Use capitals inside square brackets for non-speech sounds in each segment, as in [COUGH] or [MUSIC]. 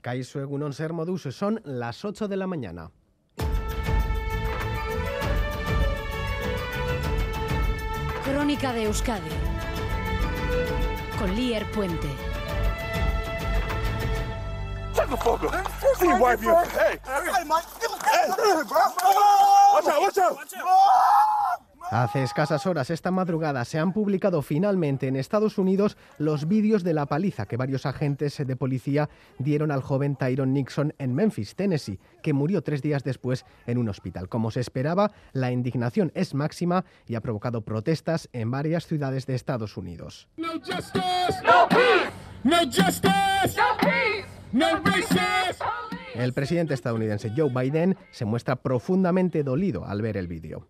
Kaiso Egunon Ser Modus, son las 8 de la mañana. Crónica de Euskadi con Lier Puente. Hace escasas horas esta madrugada se han publicado finalmente en Estados Unidos los vídeos de la paliza que varios agentes de policía dieron al joven Tyron Nixon en Memphis, Tennessee, que murió tres días después en un hospital. Como se esperaba, la indignación es máxima y ha provocado protestas en varias ciudades de Estados Unidos. El presidente estadounidense Joe Biden se muestra profundamente dolido al ver el vídeo.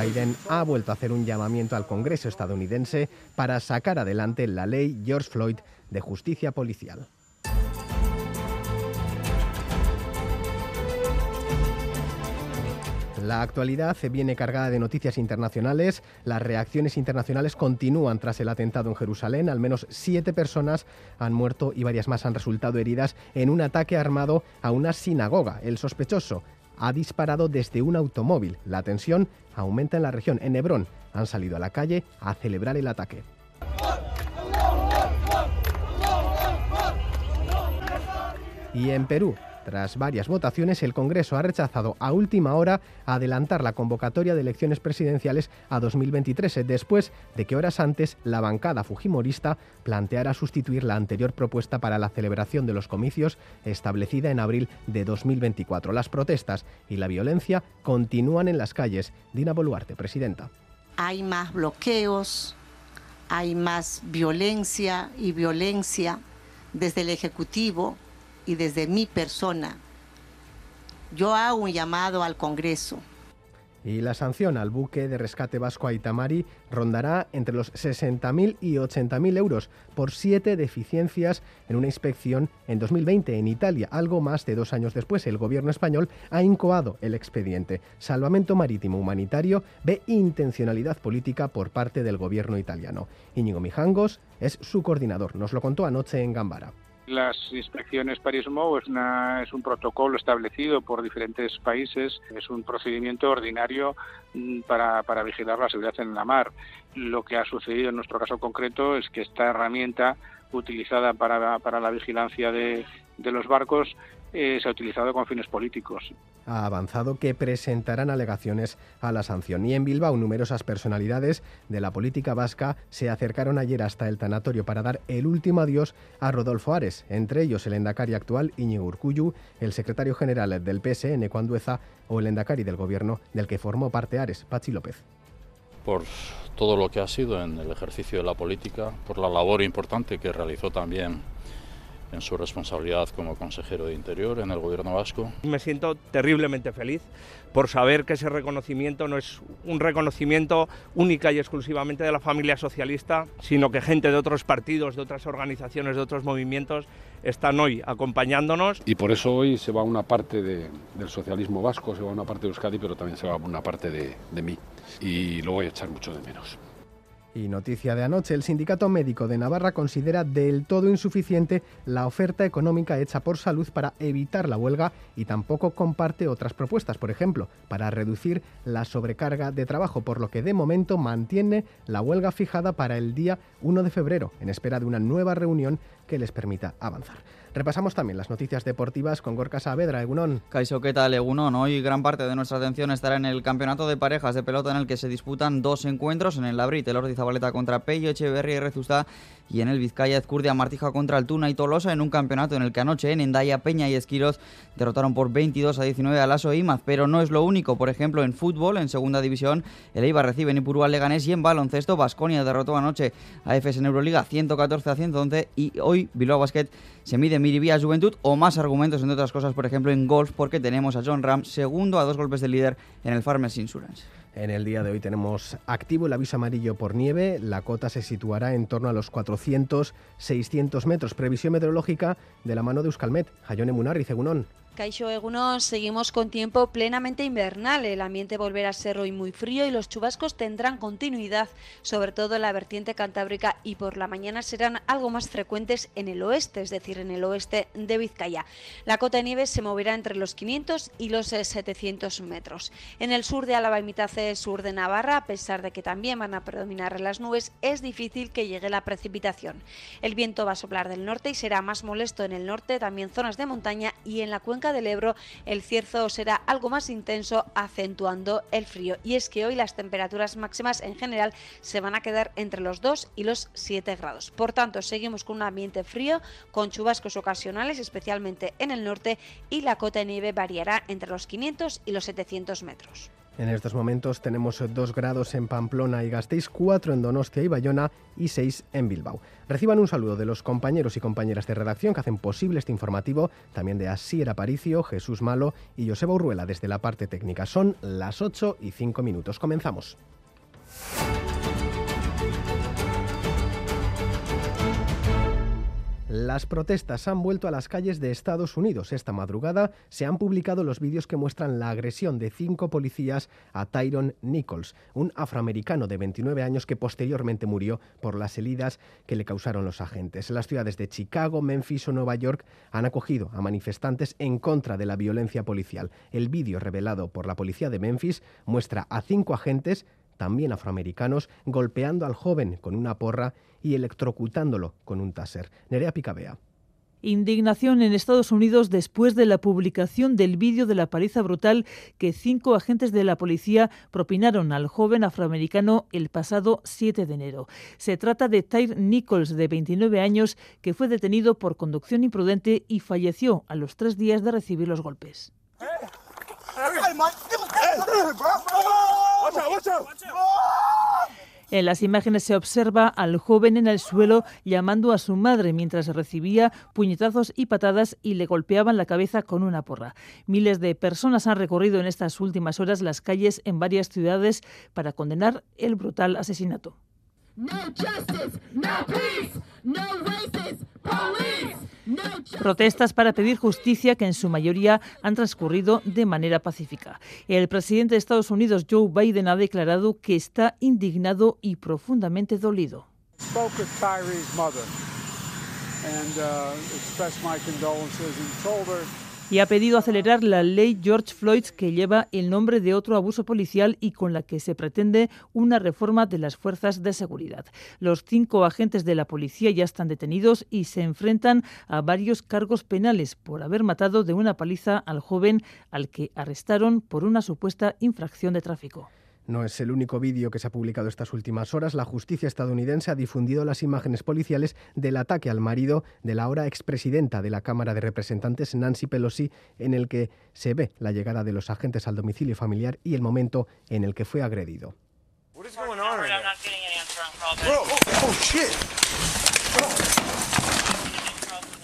Biden ha vuelto a hacer un llamamiento al Congreso estadounidense para sacar adelante la ley George Floyd de justicia policial. La actualidad viene cargada de noticias internacionales. Las reacciones internacionales continúan tras el atentado en Jerusalén. Al menos siete personas han muerto y varias más han resultado heridas en un ataque armado a una sinagoga. El sospechoso ha disparado desde un automóvil. La tensión aumenta en la región. En Hebrón han salido a la calle a celebrar el ataque. Y en Perú, tras varias votaciones, el Congreso ha rechazado a última hora adelantar la convocatoria de elecciones presidenciales a 2023, después de que horas antes la bancada fujimorista planteara sustituir la anterior propuesta para la celebración de los comicios establecida en abril de 2024. Las protestas y la violencia continúan en las calles. Dina Boluarte, presidenta. Hay más bloqueos, hay más violencia y violencia desde el Ejecutivo y desde mi persona, yo hago un llamado al Congreso. Y la sanción al buque de rescate vasco Aitamari rondará entre los 60.000 y 80.000 euros por siete deficiencias en una inspección en 2020 en Italia. Algo más de dos años después, el gobierno español ha incoado el expediente. Salvamento Marítimo Humanitario ve intencionalidad política por parte del gobierno italiano. Íñigo Mijangos es su coordinador. Nos lo contó anoche en Gambara. Las inspecciones Paris-Mou es, es un protocolo establecido por diferentes países, es un procedimiento ordinario mm, para, para vigilar la seguridad en la mar. Lo que ha sucedido en nuestro caso concreto es que esta herramienta utilizada para, para la vigilancia de, de los barcos eh, se ha utilizado con fines políticos. Ha avanzado que presentarán alegaciones a la sanción. Y en Bilbao, numerosas personalidades de la política vasca se acercaron ayer hasta el tanatorio para dar el último adiós a Rodolfo Ares, entre ellos el endacari actual Iñigo Urcuyu, el secretario general del PSN, Cuandueza, o el endacari del gobierno del que formó parte Ares, Pachi López. Por todo lo que ha sido en el ejercicio de la política, por la labor importante que realizó también en su responsabilidad como consejero de Interior en el Gobierno vasco. Me siento terriblemente feliz por saber que ese reconocimiento no es un reconocimiento única y exclusivamente de la familia socialista, sino que gente de otros partidos, de otras organizaciones, de otros movimientos están hoy acompañándonos. Y por eso hoy se va una parte de, del socialismo vasco, se va una parte de Euskadi, pero también se va una parte de, de mí. Y lo voy a echar mucho de menos. Y noticia de anoche, el Sindicato Médico de Navarra considera del todo insuficiente la oferta económica hecha por salud para evitar la huelga y tampoco comparte otras propuestas, por ejemplo, para reducir la sobrecarga de trabajo, por lo que de momento mantiene la huelga fijada para el día 1 de febrero, en espera de una nueva reunión que les permita avanzar. Repasamos también las noticias deportivas con Gorka Saavedra, Egunon. Caiso, ¿qué tal, Egunon? Hoy gran parte de nuestra atención estará en el campeonato de parejas de pelota en el que se disputan dos encuentros, en el Labrit, el Ordi Zabaleta contra Pello, Echeverría y Rezusta, y en el Vizcaya Ezcurdia Martija contra Altuna y Tolosa, en un campeonato en el que anoche en Endaya, Peña y Esquiroz derrotaron por 22 a 19 a Lasso e Imaz, pero no es lo único. Por ejemplo, en fútbol, en segunda división, el Eibar recibe en Ipurúa Leganés y en baloncesto, Basconia derrotó anoche a EFES en Euroliga 114 a 111 y hoy Bilbao Basket se mide Miribía Juventud o más argumentos, entre otras cosas, por ejemplo, en golf, porque tenemos a John Ram segundo a dos golpes de líder en el Farmers Insurance. En el día de hoy tenemos activo el aviso amarillo por nieve. La cota se situará en torno a los 400-600 metros. Previsión meteorológica de la mano de Euskalmet. Jayone Munarri, Cegunón. Caixo Eguno, seguimos con tiempo plenamente invernal. El ambiente volverá a ser hoy muy frío y los chubascos tendrán continuidad, sobre todo en la vertiente cantábrica y por la mañana serán algo más frecuentes en el oeste, es decir, en el oeste de Vizcaya. La cota de nieve se moverá entre los 500 y los 700 eh, metros. En el sur de Álava y mitad sur de Navarra, a pesar de que también van a predominar las nubes, es difícil que llegue la precipitación. El viento va a soplar del norte y será más molesto en el norte, también zonas de montaña y en la cuenca del Ebro el cierzo será algo más intenso, acentuando el frío. Y es que hoy las temperaturas máximas en general se van a quedar entre los 2 y los 7 grados. Por tanto, seguimos con un ambiente frío, con chubascos ocasionales, especialmente en el norte, y la cota de nieve variará entre los 500 y los 700 metros. En estos momentos tenemos 2 grados en Pamplona y Gasteiz, 4 en Donostia y Bayona y 6 en Bilbao. Reciban un saludo de los compañeros y compañeras de redacción que hacen posible este informativo, también de Asier Aparicio, Jesús Malo y Joseba Urruela desde la parte técnica. Son las 8 y 5 minutos. Comenzamos. Las protestas han vuelto a las calles de Estados Unidos. Esta madrugada se han publicado los vídeos que muestran la agresión de cinco policías a Tyron Nichols, un afroamericano de 29 años que posteriormente murió por las heridas que le causaron los agentes. Las ciudades de Chicago, Memphis o Nueva York han acogido a manifestantes en contra de la violencia policial. El vídeo revelado por la policía de Memphis muestra a cinco agentes también afroamericanos, golpeando al joven con una porra y electrocutándolo con un taser. Nerea Picabea. Indignación en Estados Unidos después de la publicación del vídeo de la paliza brutal que cinco agentes de la policía propinaron al joven afroamericano el pasado 7 de enero. Se trata de Tyre Nichols, de 29 años, que fue detenido por conducción imprudente y falleció a los tres días de recibir los golpes. En las imágenes se observa al joven en el suelo llamando a su madre mientras recibía puñetazos y patadas y le golpeaban la cabeza con una porra. Miles de personas han recorrido en estas últimas horas las calles en varias ciudades para condenar el brutal asesinato. Protestas para pedir justicia que en su mayoría han transcurrido de manera pacífica. El presidente de Estados Unidos, Joe Biden, ha declarado que está indignado y profundamente dolido y ha pedido acelerar la ley George Floyd que lleva el nombre de otro abuso policial y con la que se pretende una reforma de las fuerzas de seguridad. Los cinco agentes de la policía ya están detenidos y se enfrentan a varios cargos penales por haber matado de una paliza al joven al que arrestaron por una supuesta infracción de tráfico. No es el único vídeo que se ha publicado estas últimas horas. La justicia estadounidense ha difundido las imágenes policiales del ataque al marido de la ahora expresidenta de la Cámara de Representantes, Nancy Pelosi, en el que se ve la llegada de los agentes al domicilio familiar y el momento en el que fue agredido.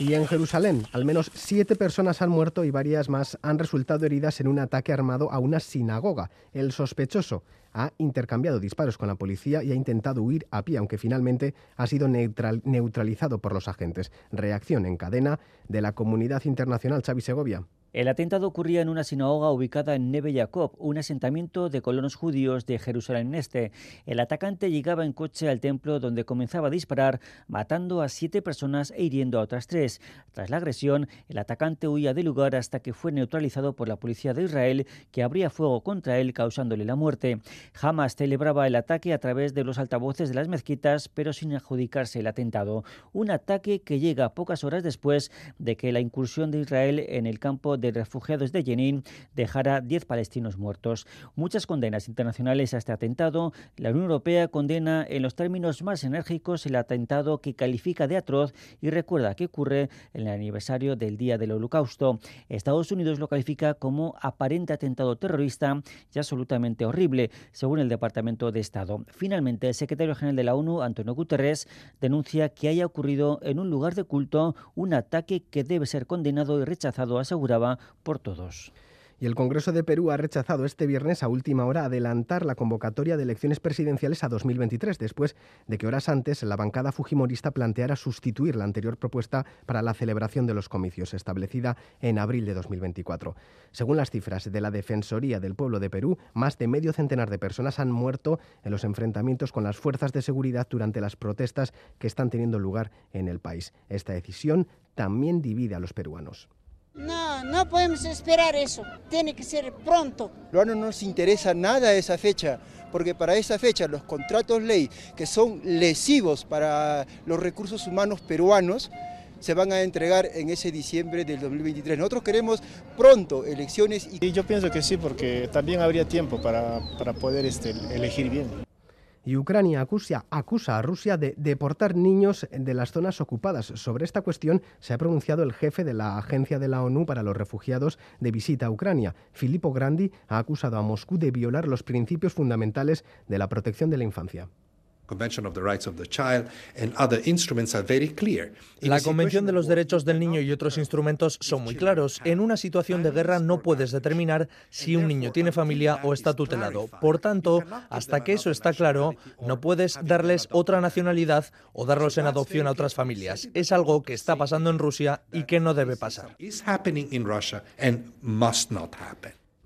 Y en Jerusalén, al menos siete personas han muerto y varias más han resultado heridas en un ataque armado a una sinagoga. El sospechoso ha intercambiado disparos con la policía y ha intentado huir a pie, aunque finalmente ha sido neutralizado por los agentes. Reacción en cadena de la comunidad internacional. Xavi Segovia. El atentado ocurría en una sinagoga ubicada en Neve Jacob, un asentamiento de colonos judíos de Jerusalén Este. El atacante llegaba en coche al templo donde comenzaba a disparar, matando a siete personas e hiriendo a otras tres. Tras la agresión, el atacante huía del lugar hasta que fue neutralizado por la policía de Israel, que abría fuego contra él, causándole la muerte. Hamas celebraba el ataque a través de los altavoces de las mezquitas, pero sin adjudicarse el atentado. Un ataque que llega pocas horas después de que la incursión de Israel en el campo de refugiados de Jenin dejara 10 palestinos muertos. Muchas condenas internacionales a este atentado. La Unión Europea condena en los términos más enérgicos el atentado que califica de atroz y recuerda que ocurre en el aniversario del Día del Holocausto. Estados Unidos lo califica como aparente atentado terrorista y absolutamente horrible, según el Departamento de Estado. Finalmente, el secretario general de la ONU, Antonio Guterres, denuncia que haya ocurrido en un lugar de culto un ataque que debe ser condenado y rechazado, aseguraba por todos. Y el Congreso de Perú ha rechazado este viernes a última hora adelantar la convocatoria de elecciones presidenciales a 2023, después de que horas antes la bancada fujimorista planteara sustituir la anterior propuesta para la celebración de los comicios, establecida en abril de 2024. Según las cifras de la Defensoría del Pueblo de Perú, más de medio centenar de personas han muerto en los enfrentamientos con las fuerzas de seguridad durante las protestas que están teniendo lugar en el país. Esta decisión también divide a los peruanos. No, no podemos esperar eso. Tiene que ser pronto. No nos interesa nada esa fecha, porque para esa fecha los contratos ley que son lesivos para los recursos humanos peruanos se van a entregar en ese diciembre del 2023. Nosotros queremos pronto elecciones. Y yo pienso que sí, porque también habría tiempo para, para poder este, elegir bien y Ucrania acusa, a Rusia de deportar niños de las zonas ocupadas. Sobre esta cuestión se ha pronunciado el jefe de la Agencia de la ONU para los Refugiados de visita a Ucrania. Filippo Grandi ha acusado a Moscú de violar los principios fundamentales de la protección de la infancia. La Convención de los Derechos del Niño y otros instrumentos son muy claros. En una situación de guerra no puedes determinar si un niño tiene familia o está tutelado. Por tanto, hasta que eso está claro, no puedes darles otra nacionalidad o darlos en adopción a otras familias. Es algo que está pasando en Rusia y que no debe pasar.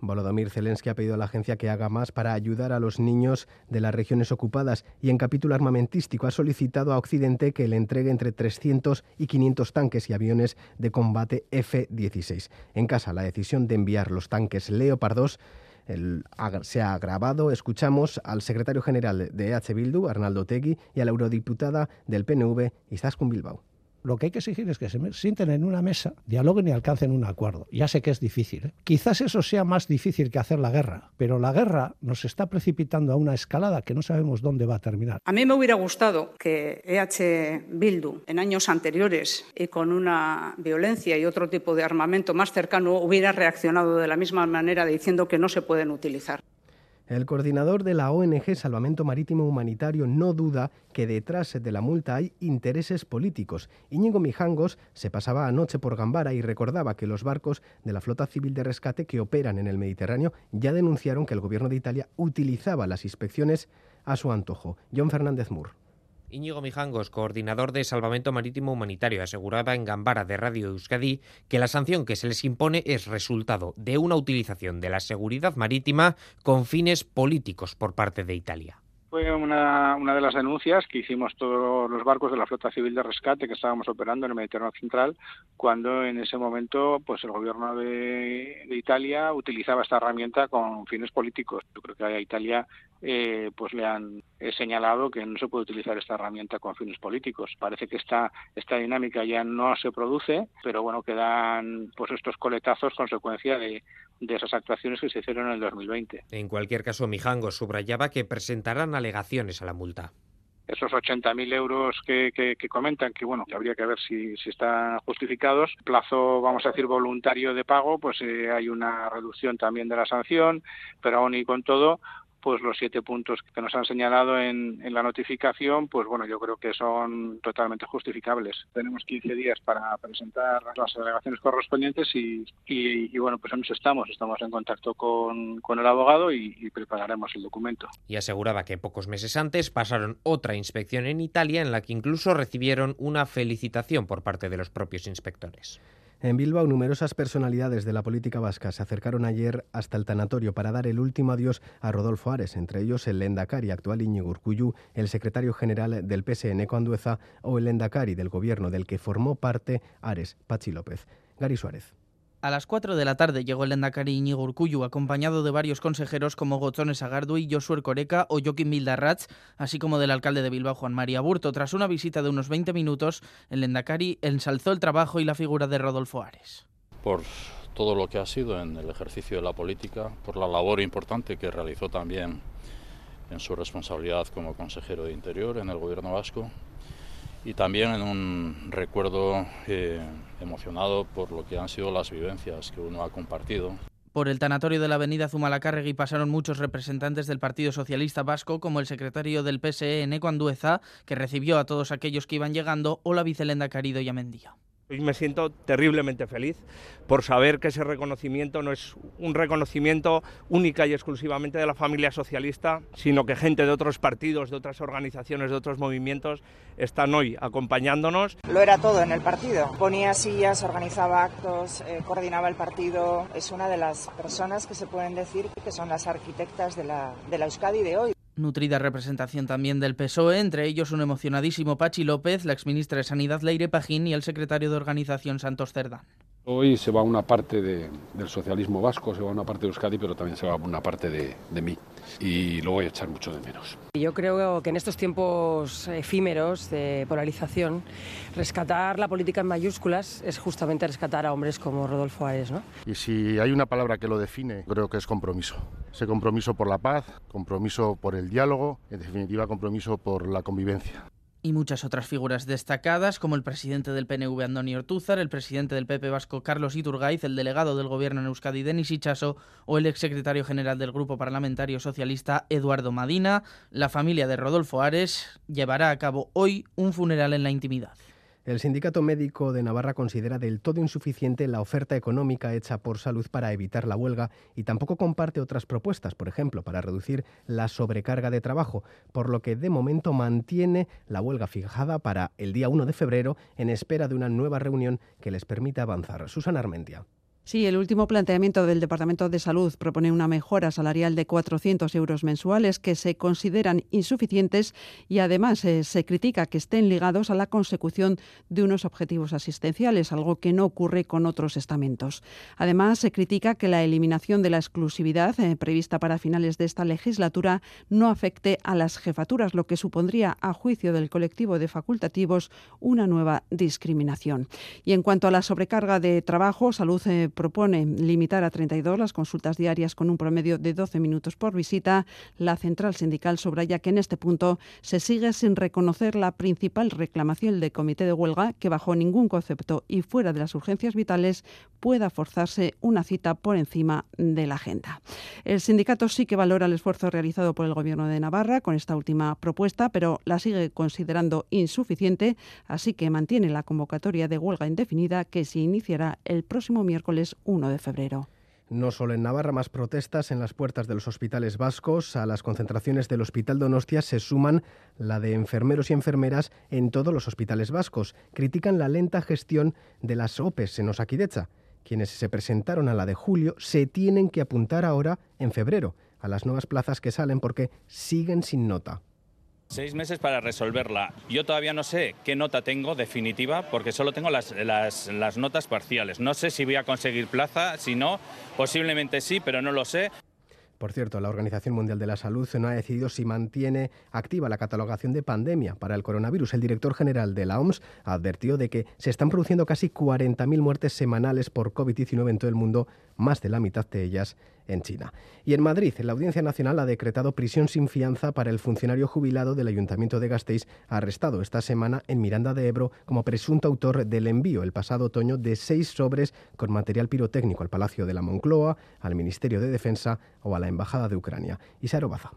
Volodymyr Zelensky ha pedido a la agencia que haga más para ayudar a los niños de las regiones ocupadas y en capítulo armamentístico ha solicitado a Occidente que le entregue entre 300 y 500 tanques y aviones de combate F-16. En casa, la decisión de enviar los tanques Leopard 2 se ha agravado. Escuchamos al secretario general de EH Bildu, Arnaldo Tegui, y a la eurodiputada del PNV, Izaskun Bilbao lo que hay que exigir es que se sienten en una mesa, dialoguen y alcancen un acuerdo. Ya sé que es difícil. ¿eh? Quizás eso sea más difícil que hacer la guerra, pero la guerra nos está precipitando a una escalada que no sabemos dónde va a terminar. A mí me hubiera gustado que EH Bildu en años anteriores y con una violencia y otro tipo de armamento más cercano hubiera reaccionado de la misma manera diciendo que no se pueden utilizar. El coordinador de la ONG Salvamento Marítimo Humanitario no duda que detrás de la multa hay intereses políticos. Íñigo Mijangos se pasaba anoche por Gambara y recordaba que los barcos de la Flota Civil de Rescate que operan en el Mediterráneo ya denunciaron que el gobierno de Italia utilizaba las inspecciones a su antojo. John Fernández Moore. Íñigo Mijangos, coordinador de Salvamento Marítimo Humanitario, aseguraba en Gambara de Radio Euskadi que la sanción que se les impone es resultado de una utilización de la seguridad marítima con fines políticos por parte de Italia fue una, de las denuncias que hicimos todos los barcos de la flota civil de rescate que estábamos operando en el Mediterráneo Central, cuando en ese momento pues el gobierno de, Italia utilizaba esta herramienta con fines políticos. Yo creo que a Italia eh, pues le han señalado que no se puede utilizar esta herramienta con fines políticos. Parece que esta, esta dinámica ya no se produce, pero bueno, quedan pues estos coletazos consecuencia de, de esas actuaciones que se hicieron en el 2020. En cualquier caso, Mijangos subrayaba que presentarán alegaciones a la multa esos 80.000 euros que, que, comentan, que bueno, que habría que ver si, si están justificados. Plazo, vamos a decir, voluntario de pago, pues eh, hay una reducción también de la sanción, pero aún y con todo, pues los siete puntos que nos han señalado en, la notificación, pues bueno, yo creo que son totalmente justificables. Tenemos 15 días para presentar las alegaciones correspondientes y, bueno, pues en eso estamos. Estamos en contacto con, el abogado y, y prepararemos el documento. Y aseguraba que pocos meses antes pasaron otra inspección en Italia en la que incluso recibieron una felicitación por parte de los propios inspectores. En Bilbao, numerosas personalidades de la política vasca se acercaron ayer hasta el tanatorio para dar el último adiós a Rodolfo Ares, entre ellos el Lendakari actual Iñigo Urcuyu, el secretario general del PSN Condueza o el Lendakari del gobierno del que formó parte Ares, Pachi López. Gary Suárez. A las 4 de la tarde llegó el Endacari Iñigo Urcuyu, acompañado de varios consejeros como Gozones Agardui, Josué Coreca o Joaquín Mildarratz, así como del alcalde de Bilbao, Juan María Burto. Tras una visita de unos 20 minutos, el Endacari ensalzó el trabajo y la figura de Rodolfo Ares. Por todo lo que ha sido en el ejercicio de la política, por la labor importante que realizó también en su responsabilidad como consejero de Interior en el Gobierno vasco y también en un recuerdo eh, emocionado por lo que han sido las vivencias que uno ha compartido. Por el tanatorio de la avenida Zumalacárregui pasaron muchos representantes del Partido Socialista Vasco, como el secretario del PSE, Eneco Andueza, que recibió a todos aquellos que iban llegando, o la vicelenda Carido y Amendía. Hoy me siento terriblemente feliz por saber que ese reconocimiento no es un reconocimiento única y exclusivamente de la familia socialista, sino que gente de otros partidos, de otras organizaciones, de otros movimientos están hoy acompañándonos. Lo era todo en el partido. Ponía sillas, organizaba actos, eh, coordinaba el partido. Es una de las personas que se pueden decir que son las arquitectas de la, de la Euskadi de hoy. Nutrida representación también del PSOE, entre ellos un emocionadísimo Pachi López, la exministra de Sanidad Leire Pajín y el secretario de Organización Santos Cerdán. Hoy se va una parte del socialismo vasco, se va una parte de Euskadi, pero también se va una parte de, de mí. Y lo voy a echar mucho de menos. Yo creo que en estos tiempos efímeros de polarización, rescatar la política en mayúsculas es justamente rescatar a hombres como Rodolfo Ares. ¿no? Y si hay una palabra que lo define, creo que es compromiso. Ese compromiso por la paz, compromiso por el diálogo, en definitiva compromiso por la convivencia y muchas otras figuras destacadas, como el presidente del PNV Andoni Ortúzar, el presidente del PP Vasco Carlos Iturgaiz, el delegado del gobierno en Euskadi Denis Ichaso o el exsecretario general del Grupo Parlamentario Socialista Eduardo Madina. La familia de Rodolfo Ares llevará a cabo hoy un funeral en la intimidad. El Sindicato Médico de Navarra considera del todo insuficiente la oferta económica hecha por salud para evitar la huelga y tampoco comparte otras propuestas, por ejemplo, para reducir la sobrecarga de trabajo, por lo que de momento mantiene la huelga fijada para el día 1 de febrero en espera de una nueva reunión que les permita avanzar. Susana Armentia. Sí, el último planteamiento del Departamento de Salud propone una mejora salarial de 400 euros mensuales que se consideran insuficientes y además eh, se critica que estén ligados a la consecución de unos objetivos asistenciales, algo que no ocurre con otros estamentos. Además, se critica que la eliminación de la exclusividad eh, prevista para finales de esta legislatura no afecte a las jefaturas, lo que supondría, a juicio del colectivo de facultativos, una nueva discriminación. Y en cuanto a la sobrecarga de trabajo, Salud eh, propone limitar a 32 las consultas diarias con un promedio de 12 minutos por visita. La central sindical subraya que en este punto se sigue sin reconocer la principal reclamación del comité de huelga, que bajo ningún concepto y fuera de las urgencias vitales pueda forzarse una cita por encima de la agenda. El sindicato sí que valora el esfuerzo realizado por el Gobierno de Navarra con esta última propuesta, pero la sigue considerando insuficiente, así que mantiene la convocatoria de huelga indefinida que se iniciará el próximo miércoles 1 de febrero. No solo en Navarra, más protestas en las puertas de los hospitales vascos. A las concentraciones del Hospital Donostia se suman la de enfermeros y enfermeras en todos los hospitales vascos. Critican la lenta gestión de las OPEs en Osakidecha. Quienes se presentaron a la de julio se tienen que apuntar ahora en febrero a las nuevas plazas que salen porque siguen sin nota. Seis meses para resolverla. Yo todavía no sé qué nota tengo definitiva porque solo tengo las, las, notas parciales. No sé si voy a conseguir plaza, si no, posiblemente sí, pero no lo sé. Por cierto, la Organización Mundial de la Salud no ha decidido si mantiene activa la catalogación de pandemia para el coronavirus. El director general de la OMS advirtió de que se están produciendo casi 40.000 muertes semanales por COVID-19 en todo el mundo, más de la mitad de ellas en China. Y en Madrid, la Audiencia Nacional ha decretado prisión sin fianza para el funcionario jubilado del Ayuntamiento de Gasteiz, arrestado esta semana en Miranda de Ebro como presunto autor del envío el pasado otoño de seis sobres con material pirotécnico al Palacio de la Moncloa, al Ministerio de Defensa o a la Embajada de Ucrania. Isaro Baza.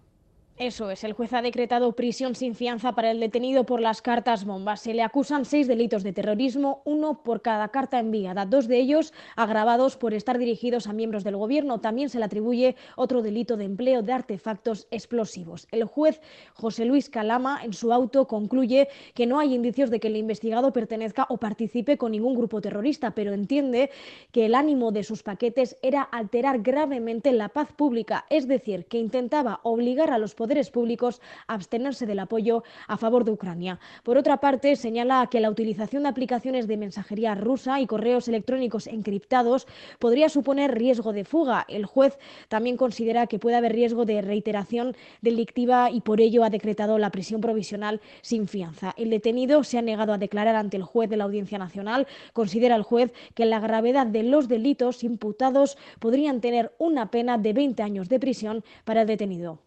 Eso es, el juez ha decretado prisión sin fianza para el detenido por las cartas bombas. Se le acusan seis delitos de terrorismo, uno por cada carta enviada, dos de ellos agravados por estar dirigidos a miembros del gobierno. También se le atribuye otro delito de empleo de artefactos explosivos. El juez José Luis Calama, en su auto, concluye que no hay indicios de que el investigado pertenezca o participe con ningún grupo terrorista, pero entiende que el ánimo de sus paquetes era alterar gravemente la paz pública, es decir, que intentaba obligar a los poderes poderes públicos abstenerse del apoyo a favor de Ucrania. Por otra parte, señala que la utilización de aplicaciones de mensajería rusa y correos electrónicos encriptados podría suponer riesgo de fuga. El juez también considera que puede haber riesgo de reiteración delictiva y por ello ha decretado la prisión provisional sin fianza. El detenido se ha negado a declarar ante el juez de la Audiencia Nacional. Considera el juez que la gravedad de los delitos imputados podrían tener una pena de 20 años de prisión para el detenido.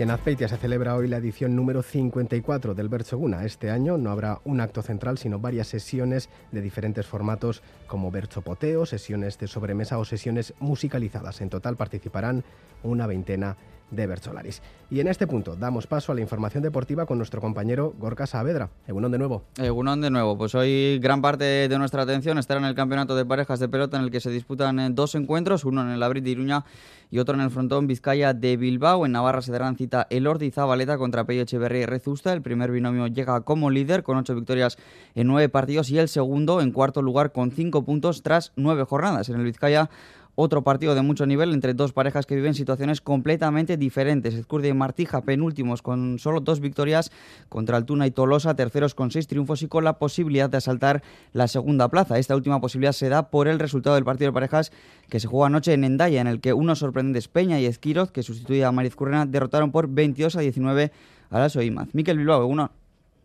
Y en Azpeitia se celebra hoy la edición número 54 del Berchoguna. Este año no habrá un acto central, sino varias sesiones de diferentes formatos como Berchopoteo, sesiones de sobremesa o sesiones musicalizadas. En total participarán una veintena Bercholaris. Y en este punto damos paso a la información deportiva con nuestro compañero Gorka Saavedra. Egunon de nuevo. Egunon de nuevo. Pues hoy gran parte de nuestra atención estará en el campeonato de parejas de pelota en el que se disputan eh, dos encuentros, uno en el Abril de Iruña y otro en el frontón Vizcaya de Bilbao. En Navarra se darán cita el Ordi Zabaleta contra Pello Echeverría y Rezusta. El primer binomio llega como líder con ocho victorias en nueve partidos y el segundo en cuarto lugar con cinco puntos tras nueve jornadas. En el Vizcaya otro partido de mucho nivel entre dos parejas que viven situaciones completamente diferentes. Ezcurdia y Martija, penúltimos con solo dos victorias contra Altuna y Tolosa, terceros con seis triunfos y con la posibilidad de asaltar la segunda plaza. Esta última posibilidad se da por el resultado del partido de parejas que se jugó anoche en Endaya, en el que unos sorprendentes Peña y Esquiroz, que sustituía a Mariz Currena, derrotaron por 22 a 19 a la Soimaz. Miquel Bilbao, uno.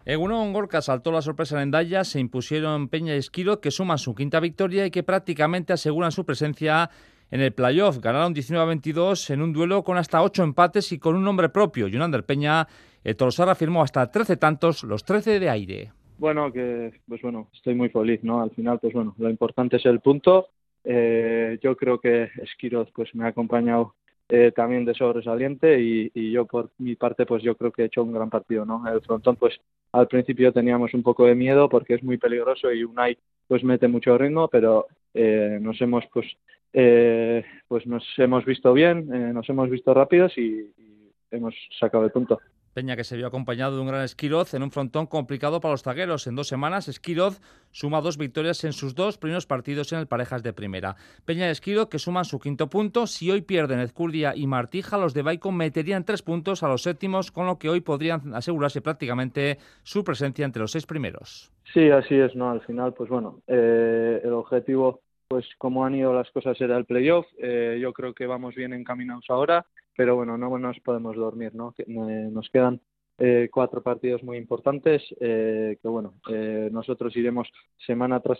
Egunon Gorka saltó la sorpresa en Endaya, se impusieron Peña y Esquiro, que suman su quinta victoria y que prácticamente aseguran su presencia en el playoff. Ganaron 19 a 22 en un duelo con hasta 8 empates y con un nombre propio. Yunander Peña, el firmó hasta 13 tantos, los 13 de aire. Bueno, que pues bueno, estoy muy feliz, ¿no? Al final, pues bueno, lo importante es el punto. Eh, yo creo que Esquiroz pues me ha acompañado eh, también de sobresaliente y, y, yo por mi parte pues yo creo que he hecho un gran partido no el frontón pues al principio teníamos un poco de miedo porque es muy peligroso y Unai pues mete mucho ritmo pero eh, nos hemos pues eh, pues nos hemos visto bien eh, nos hemos visto rápidos y hemos sacado el punto Peña que se vio acompañado de un gran Esquiroz en un frontón complicado para los zagueros. En dos semanas, Esquiroz suma dos victorias en sus dos primeros partidos en el Parejas de Primera. Peña y Esquiroz que suman su quinto punto. Si hoy pierden Ezcurdia y Martija, los de Baico meterían tres puntos a los séptimos, con lo que hoy podrían asegurarse prácticamente su presencia entre los seis primeros. Sí, así es, ¿no? Al final, pues bueno, eh, el objetivo pues como han ido las cosas era el playoff. Eh, yo creo que vamos bien encaminados ahora pero bueno, no nos podemos dormir, ¿no? Nos quedan eh, cuatro partidos muy importantes eh, que bueno, eh, nosotros iremos semana tras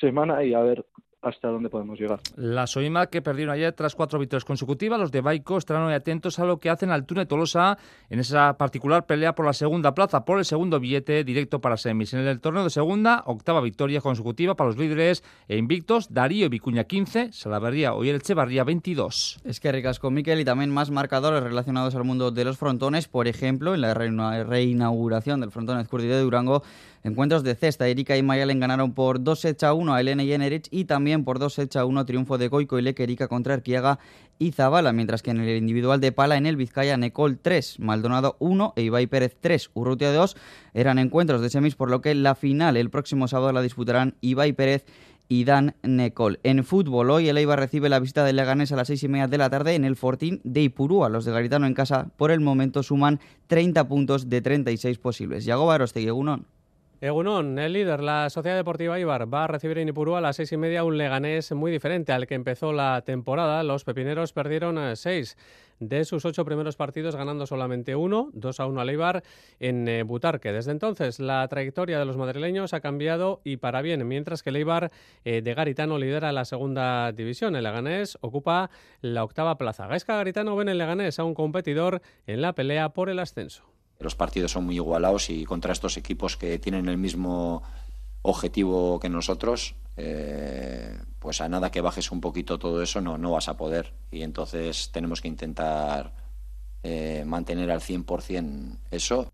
semana y a ver hasta dónde podemos llegar. La Soima que perdieron ayer tras cuatro victorias consecutivas, los de Baico estarán hoy atentos a lo que hacen Altuna y Tolosa en esa particular pelea por la segunda plaza, por el segundo billete directo para semis. En el torneo de segunda, octava victoria consecutiva para los líderes e invictos, Darío y Vicuña 15, Salaverría y el Echevarría 22. Es que ricas con Miquel y también más marcadores relacionados al mundo de los frontones, por ejemplo, en la reinauguración del frontón Escurdi de Durango, Encuentros de cesta, Erika y Mayalen ganaron por 2 sets a 1 a Elena Jenerich y también por 2 sets a 1 triunfo de Goico y Erika contra Erquiaga y Zabala, mientras que en el individual de pala en el Vizcaya Necol 3, Maldonado 1 e Ibai Pérez 3, Urrutia 2 eran encuentros de semis, por lo que la final el próximo sábado la disputarán Ibai Pérez y Dan Necol. En fútbol, hoy el Eibar recibe la visita del Leganés a las seis y media de la tarde en el Fortín de Ipurúa. Los de Garitano en casa, por el momento, suman 30 puntos de 36 posibles. Yago Arostegui, Egunon. Egunon, el líder, la Sociedad Deportiva Ibar, va a recibir en Ipurúa a las seis y media un Leganés muy diferente al que empezó la temporada. Los pepineros perdieron seis de sus ocho primeros partidos, ganando solamente uno, dos a uno al Ibar en eh, Butarque. Desde entonces, la trayectoria de los madrileños ha cambiado y para bien, mientras que el Ibar eh, de Garitano lidera la segunda división. El Leganés ocupa la octava plaza. Gaisca Garitano ven el Leganés a un competidor en la pelea por el ascenso los partidos son muy igualados y contra estos equipos que tienen el mismo objetivo que nosotros, eh, pues a nada que bajes un poquito todo eso no, no vas a poder. Y entonces tenemos que intentar eh, mantener al 100% eso.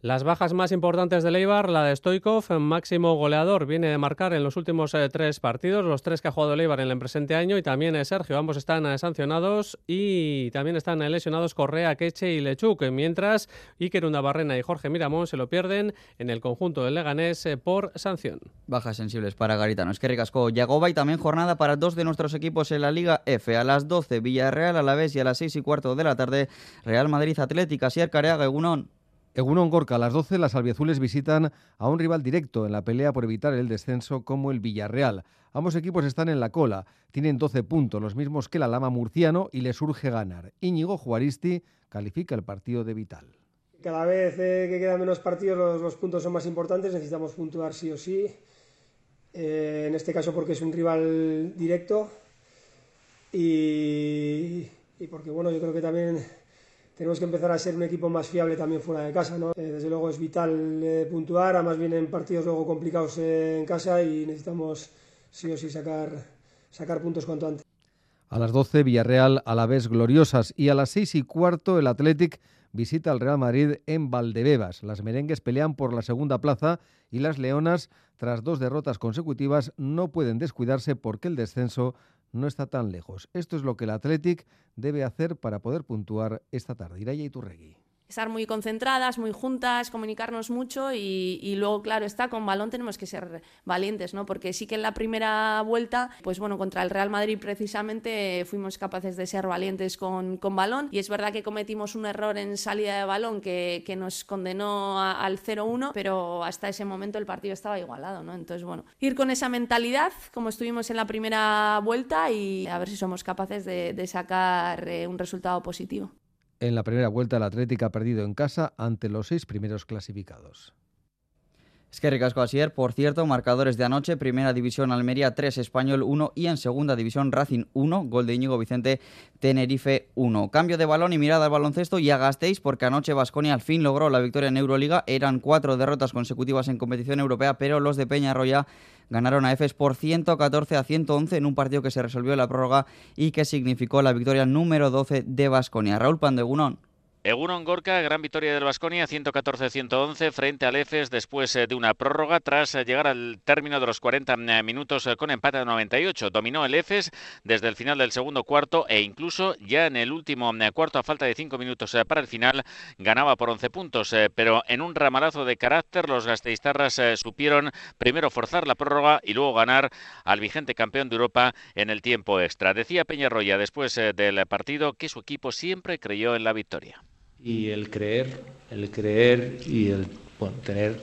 Las bajas más importantes de Leibar, la de Stoikov, máximo goleador, viene de marcar en los últimos eh, tres partidos, los tres que ha jugado Leibar en el presente año, y también eh, Sergio, ambos están eh, sancionados y también están lesionados Correa, Queche y Lechuk, mientras Iker Barrena y Jorge Miramón se lo pierden en el conjunto del Leganés por sanción. Bajas sensibles para Garitano, es que ricasco Yagoba y también jornada para dos de nuestros equipos en la Liga F, a las 12 Villarreal a la vez y a las 6 y cuarto de la tarde Real Madrid Atlética, Sier Careaga, Egunon. Egunon Gorka, a las 12 las albiazules visitan a un rival directo en la pelea por evitar el descenso como el Villarreal. Ambos equipos están en la cola, tienen 12 puntos, los mismos que la Lama Murciano y les urge ganar. Íñigo Juaristi califica el partido de vital. Cada vez eh, que quedan menos partidos los, puntos son más importantes, necesitamos puntuar sí o sí. Eh, en este caso porque es un rival directo y, y porque bueno, yo creo que también tenemos que empezar a ser un equipo más fiable también fuera de casa. ¿no? Eh, desde luego es vital eh, puntuar, además vienen partidos luego complicados en casa y necesitamos sí o sí sacar, sacar puntos cuanto antes. A las 12 Villarreal a la vez gloriosas y a las 6 y cuarto el Athletic visita al Real Madrid en Valdebebas. Las merengues pelean por la segunda plaza y las leonas, tras dos derrotas consecutivas, no pueden descuidarse porque el descenso no está tan lejos. Esto es lo que el Athletic debe hacer para poder puntuar esta tarde. Iraya y Turregui estar muy concentradas, muy juntas, comunicarnos mucho y, luego, claro, está con balón tenemos que ser valientes, ¿no? Porque sí que en la primera vuelta, pues bueno, contra el Real Madrid precisamente fuimos capaces de ser valientes con, con balón y es verdad que cometimos un error en salida de balón que, que nos condenó al 0-1, pero hasta ese momento el partido estaba igualado, ¿no? Entonces, bueno, ir con esa mentalidad como estuvimos en la primera vuelta y a ver si somos capaces de, de sacar eh, un resultado positivo. En la primera vuelta, el Atlético ha perdido en casa ante los seis primeros clasificados. Es que ricasco Asier, por cierto, marcadores de anoche, Primera División Almería 3, Español 1 y en Segunda División Racing 1, gol de Íñigo Vicente, Tenerife 1. Cambio de balón y mirada al baloncesto y agastéis porque anoche Vasconia al fin logró la victoria en Euroliga. Eran cuatro derrotas consecutivas en competición europea, pero los de Peñarroya ganaron a EFES por 114 a 111 en un partido que se resolvió en la prórroga y que significó la victoria número 12 de Vasconia. Raúl Pandegunón. Egunon Gorka, gran victoria del Vasconia, 114-111 frente al EFES después eh, de una prórroga tras eh, llegar al término de los 40 eh, minutos con empate a 98. Dominó el EFES desde el final del segundo cuarto e incluso ya en el último cuarto a falta de 5 minutos para el final ganaba por 11 puntos, pero en un ramalazo de carácter los gasteiztarras supieron primero forzar la prórroga y luego ganar al vigente campeón de Europa en el tiempo extra. Decía Peñarroya después del partido que su equipo siempre creyó en la victoria y el creer, el creer y el bueno, tener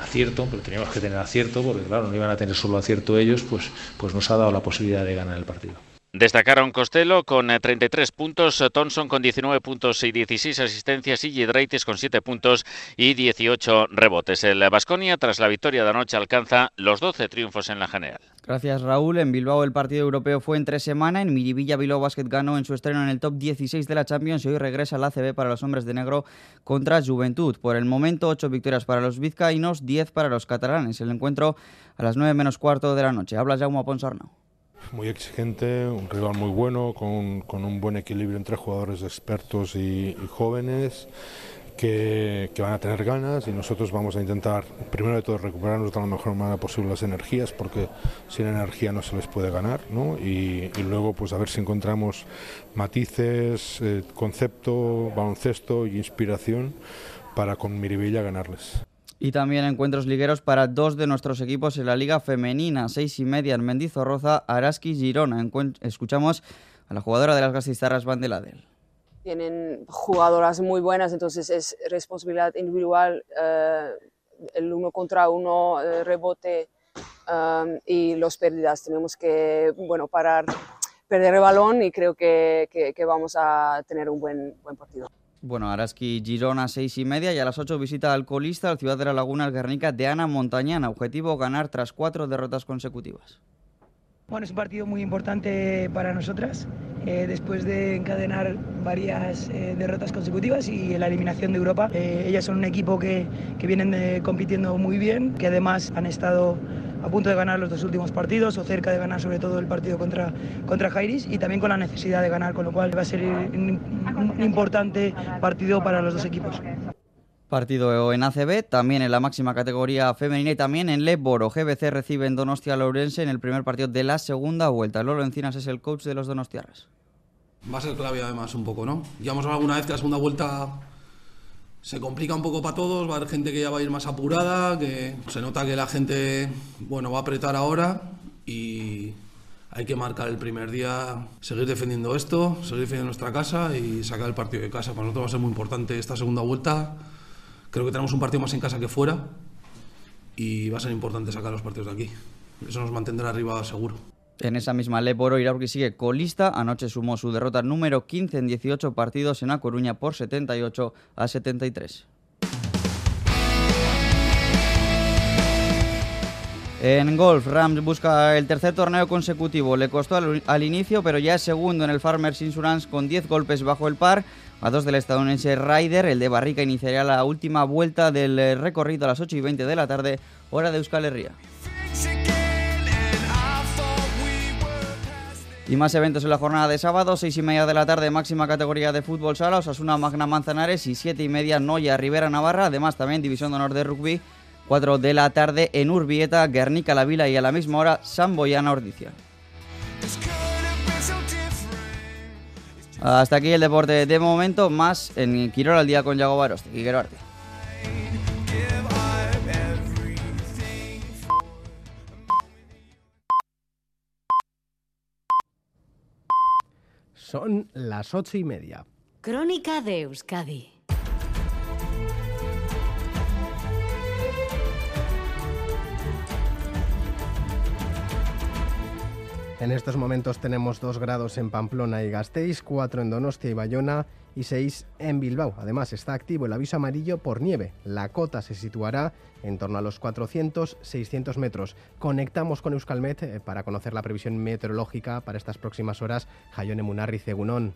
acierto, porque teníamos que tener acierto, porque claro, no iban a tener solo acierto ellos, pues, pues nos ha dado la posibilidad de ganar el partido. Destacaron Costello con 33 eh, puntos, Thompson con 19 puntos y 16 asistencias y Giedraitis con 7 puntos y 18 rebotes. El Basconia, tras la victoria de anoche, alcanza los 12 triunfos en la general. Gracias Raúl. En Bilbao el partido europeo fue entre semana. En Miribilla Bilbao Basket ganó en su estreno en el top 16 de la Champions y hoy regresa al ACB para los hombres de negro contra Juventud. Por el momento 8 victorias para los vizcaínos, 10 para los catalanes. El encuentro a las 9 menos cuarto de la noche. Habla Jaume Ponsarnau muy exigente, un rival muy bueno, con, con, un buen equilibrio entre jugadores expertos y, jóvenes. Que, que, van a tener ganas y nosotros vamos a intentar, primero de todo, recuperarnos de la mejor manera posible las energías, porque sin energía no se les puede ganar, ¿no? y, luego pues a ver si encontramos matices, eh, concepto, baloncesto y inspiración para con Miribilla ganarles. Y también encuentros ligueros para dos de nuestros equipos en la Liga Femenina, seis y media en Mendizorroza, Araski Girona. Escuchamos a la jugadora de las Gastistarras Van de. Tienen jugadoras muy buenas, entonces es responsabilidad individual, eh, el uno contra uno, eh, rebote um, y los pérdidas. Tenemos que bueno, parar, perder el balón y creo que, que, que vamos a tener un buen, buen partido. Bueno, Araski Girona seis y media y a las 8 visita al colista, al Ciudad de la Laguna, el Guernica de Ana Montañana. Objetivo ganar tras cuatro derrotas consecutivas. Bueno, es un partido muy importante para nosotras, eh, después de encadenar varias eh, derrotas consecutivas y la eliminación de Europa. Eh, ellas son un equipo que, que vienen compitiendo muy bien, que además han estado a punto de ganar los dos últimos partidos o cerca de ganar sobre todo el partido contra, contra Jairis y también con la necesidad de ganar, con lo cual va a ser un, importante partido para los dos equipos. Partido en ACB, también en la máxima categoría femenina y también en Leboro. GBC recibe en Donostia Lourense en el primer partido de la segunda vuelta. Lolo Encinas es el coach de los Donostiarras. Va a ser clave además un poco, ¿no? Llevamos alguna vez que la segunda vuelta se complica un poco para todos, va a haber gente que ya va a ir más apurada, que se nota que la gente, bueno, va a apretar ahora y hay que marcar el primer día, seguir defendiendo esto, seguir defendiendo nuestra casa y sacar el partido de casa. Para nosotros va a ser muy importante esta segunda vuelta. Creo que tenemos un partido más en casa que fuera y va a ser importante sacar los partidos de aquí. Eso nos mantendrá arriba seguro. En esa misma Leporo, Iraurgi sigue colista. Anoche sumó su derrota número 15 en 18 partidos en A Coruña por 78 a 73. En golf, Rams busca el tercer torneo consecutivo. Le costó al, al, inicio, pero ya es segundo en el Farmers Insurance con 10 golpes bajo el par. A dos del estadounidense Ryder, el de Barrica iniciaría la última vuelta del eh, recorrido a las 8 y 20 de la tarde, hora de Euskal Herria. Y más eventos en la jornada de sábado, 6 y media de la tarde, máxima categoría de fútbol sala, Osasuna Magna Manzanares y 7 y media Noya Rivera Navarra, además también División de Honor de Rugby, 4 de la tarde en Urbieta, Guernica La Vila y a la misma hora San Boyana Ordicia. Hasta aquí el deporte de momento, más en Quirol al día con Yago Baroste. Y Arte. Son las ocho y media. Crónica de Euskadi. En estos momentos tenemos 2 grados en Pamplona y Gasteiz, 4 en Donostia y Bayona y 6 en Bilbao. Además está activo el aviso amarillo por nieve. La cota se situará en torno a los 400-600 metros. Conectamos con Euskalmet eh, para conocer la previsión meteorológica para estas próximas horas. Jayone Munarri Cegunón.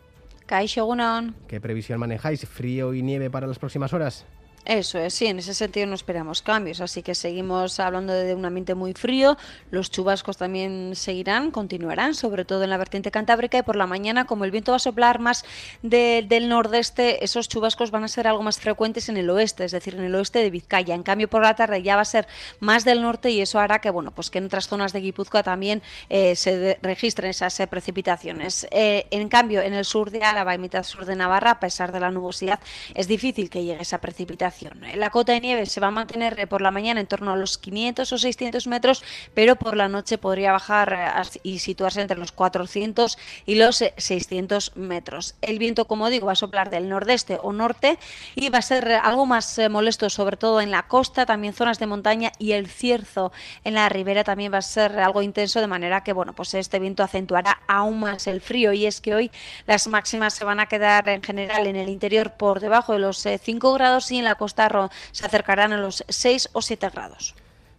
¿Qué previsión manejáis? ¿Frío y nieve para las próximas horas? Eso es, sí, en ese sentido no esperamos cambios, así que seguimos hablando de un ambiente muy frío, los chubascos también seguirán, continuarán, sobre todo en la vertiente cantábrica y por la mañana, como el viento va a soplar más del nordeste, esos chubascos van a ser algo más frecuentes en el oeste, es decir, en el oeste de Vizcaya. En cambio, por la tarde ya va a ser más del norte y eso hará que, bueno, pues que en otras zonas de Guipúzcoa también eh, se registren esas eh, precipitaciones. Eh, en cambio, en el sur de Álava y mitad sur de Navarra, a pesar de la nubosidad, es difícil que llegue esa precipitación la cota de nieve se va a mantener eh, por la mañana en torno a los 500 o 600 metros, pero por la noche podría bajar eh, y situarse entre los 400 y los 600 eh, metros. El viento, como digo, va a soplar del nordeste o norte y va a ser algo más molesto, sobre todo en la costa, también zonas de montaña y el cierzo en la ribera también va a ser algo intenso, de manera que bueno, pues este viento acentuará aún más el frío y es que hoy las máximas se van a quedar en general en el interior por debajo de los 5 grados y en la costa se acercarán a los 6 o 7 grados.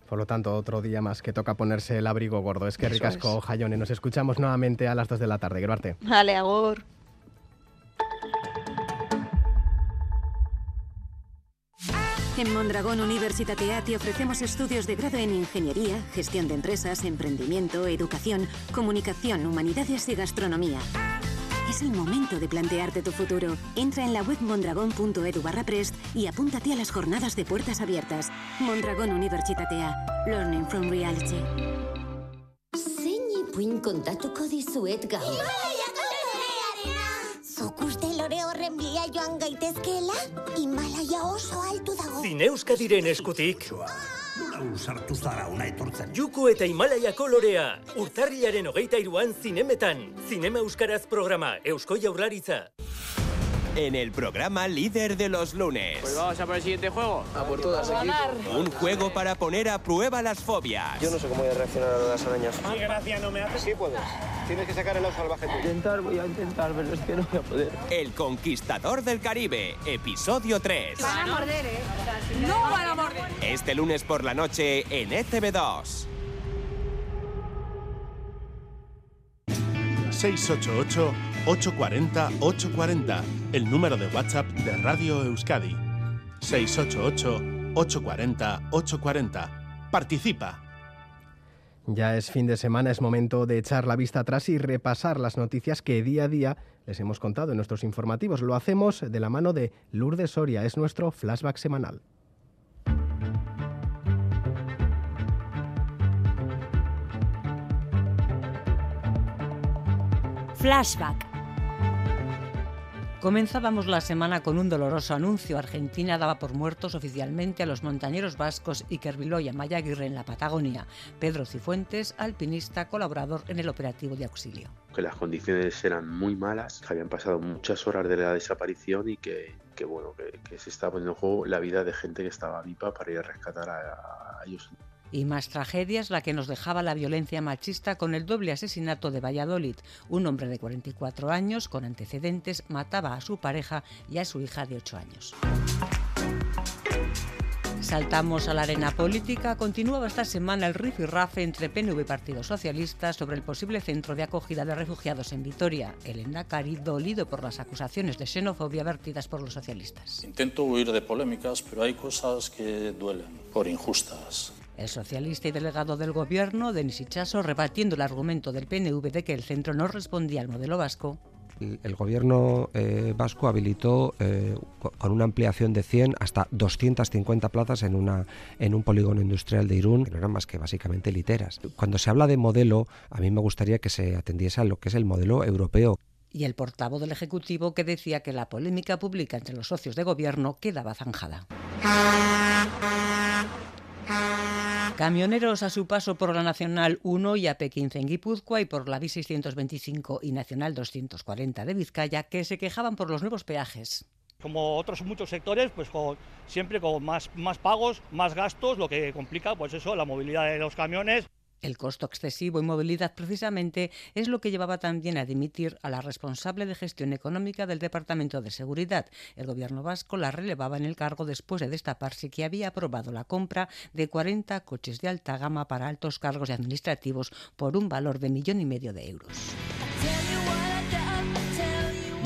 Por lo tanto, otro día más que toca ponerse el abrigo gordo. Es que ricasco, Jayone. Nos escuchamos nuevamente a las 2 de la tarde. Grabarte. Vale, agur. En Mondragón Universitatea te ofrecemos estudios de grado en Ingeniería, Gestión de Empresas, Emprendimiento, Educación, Comunicación, Humanidades y Gastronomía. Es el momento de plantearte tu futuro. Entra en la web mondragon.edu barra prest y apúntate a las jornadas de puertas abiertas. Mondragón Universitatea. Learning from Reality. Zein ipuin kontatuko dizuet gaur? Himalaya kolorearena! Zuk uste lore horren bila joan gaitezkeela? Himalaya oso altu dago. Zineuskadiren eskutik. Usartu zara una etortzen. Juko eta Himalaya kolorea. Urtarriaren hogeita iruan zinemetan. Zinema Euskaraz programa. Eusko Jaurlaritza. en el programa líder de los lunes. Pues vamos a por el siguiente juego. A por todas, Un juego para poner a prueba las fobias. Yo no sé cómo voy a reaccionar a las arañas. Sí, gracia no me hace. Sí puedes. Tienes que sacar el oso salvaje. Voy intentar, voy a intentar, pero es que no voy a poder. El Conquistador del Caribe, episodio 3. Van a morder, ¿eh? No van a morder. Este lunes por la noche en ETV2. 688 840 840, el número de WhatsApp de Radio Euskadi. 688 840 840. Participa. Ya es fin de semana, es momento de echar la vista atrás y repasar las noticias que día a día les hemos contado en nuestros informativos. Lo hacemos de la mano de Lourdes Soria, es nuestro flashback semanal. Flashback. Comenzábamos la semana con un doloroso anuncio. Argentina daba por muertos oficialmente a los montañeros vascos Iker Biló y Amaya Aguirre en la Patagonia. Pedro Cifuentes, alpinista, colaborador en el operativo de auxilio. Que las condiciones eran muy malas, que habían pasado muchas horas de la desaparición y que, bueno, que, se estaba poniendo en juego la vida de gente que estaba viva para ir a rescatar a, a ellos. Y más tragedias la que nos dejaba la violencia machista con el doble asesinato de Valladolid. Un hombre de 44 años con antecedentes mataba a su pareja y a su hija de 8 años. Saltamos a la arena política. Continuaba esta semana el rifirrafe entre PNV y Partido Socialista sobre el posible centro de acogida de refugiados en Vitoria. El Endacari dolido por las acusaciones de xenofobia vertidas por los socialistas. Intento huir de polémicas, pero hay cosas que duelen, por injustas. El socialista y delegado del gobierno, Denis Ichaso, rebatiendo el argumento del PNV de que el centro no respondía al modelo vasco, el gobierno eh, vasco habilitó eh, con una ampliación de 100 hasta 250 plazas en, una, en un polígono industrial de Irún, que no eran más que básicamente literas. Cuando se habla de modelo, a mí me gustaría que se atendiese a lo que es el modelo europeo. Y el portavoz del Ejecutivo que decía que la polémica pública entre los socios de gobierno quedaba zanjada. Camioneros a su paso por la Nacional 1 y AP15 en Guipúzcoa y por la B625 y Nacional 240 de Vizcaya que se quejaban por los nuevos peajes. Como otros muchos sectores, pues siempre con más, más pagos, más gastos, lo que complica pues eso, la movilidad de los camiones. El costo excesivo y movilidad precisamente es lo que llevaba también a dimitir a la responsable de gestión económica del Departamento de Seguridad. El gobierno vasco la relevaba en el cargo después de destaparse que había aprobado la compra de 40 coches de alta gama para altos cargos administrativos por un valor de millón y medio de euros.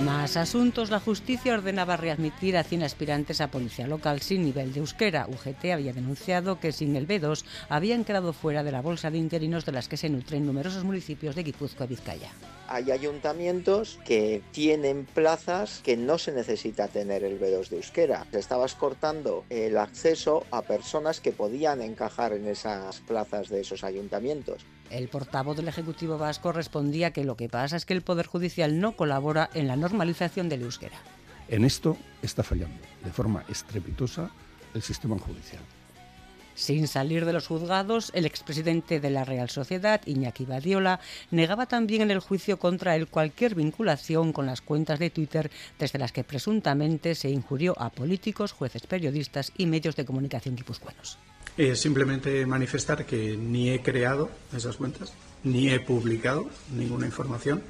Más asuntos. La justicia ordenaba readmitir a 100 aspirantes a policía local sin nivel de euskera. UGT había denunciado que sin el B2 habían quedado fuera de la bolsa de interinos de las que se nutren numerosos municipios de Guipúzcoa y Vizcaya. Hay ayuntamientos que tienen plazas que no se necesita tener el B2 de euskera. Estabas cortando el acceso a personas que podían encajar en esas plazas de esos ayuntamientos. El portavoz del Ejecutivo Vasco respondía que lo que pasa es que el Poder Judicial no colabora en la normalización del euskera. En esto está fallando de forma estrepitosa el sistema judicial. Sin salir de los juzgados, el expresidente de la Real Sociedad, Iñaki Badiola, negaba también en el juicio contra él cualquier vinculación con las cuentas de Twitter desde las que presuntamente se injurió a políticos, jueces, periodistas y medios de comunicación guipuzcoanos. Eh, simplemente manifestar que ni he creado esas cuentas, ni he publicado ninguna información.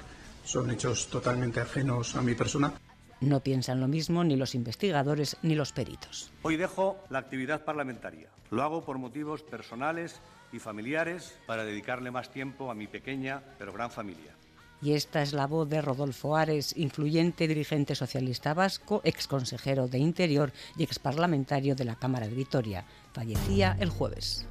Son hechos totalmente ajenos a mi persona. No piensan lo mismo ni los investigadores ni los peritos. Hoy dejo la actividad parlamentaria. Lo hago por motivos personales y familiares para dedicarle más tiempo a mi pequeña pero gran familia. Y esta es la voz de Rodolfo Ares, influyente dirigente socialista vasco, ex consejero de Interior y ex parlamentario de la Cámara de Vitoria. Fallecía el jueves.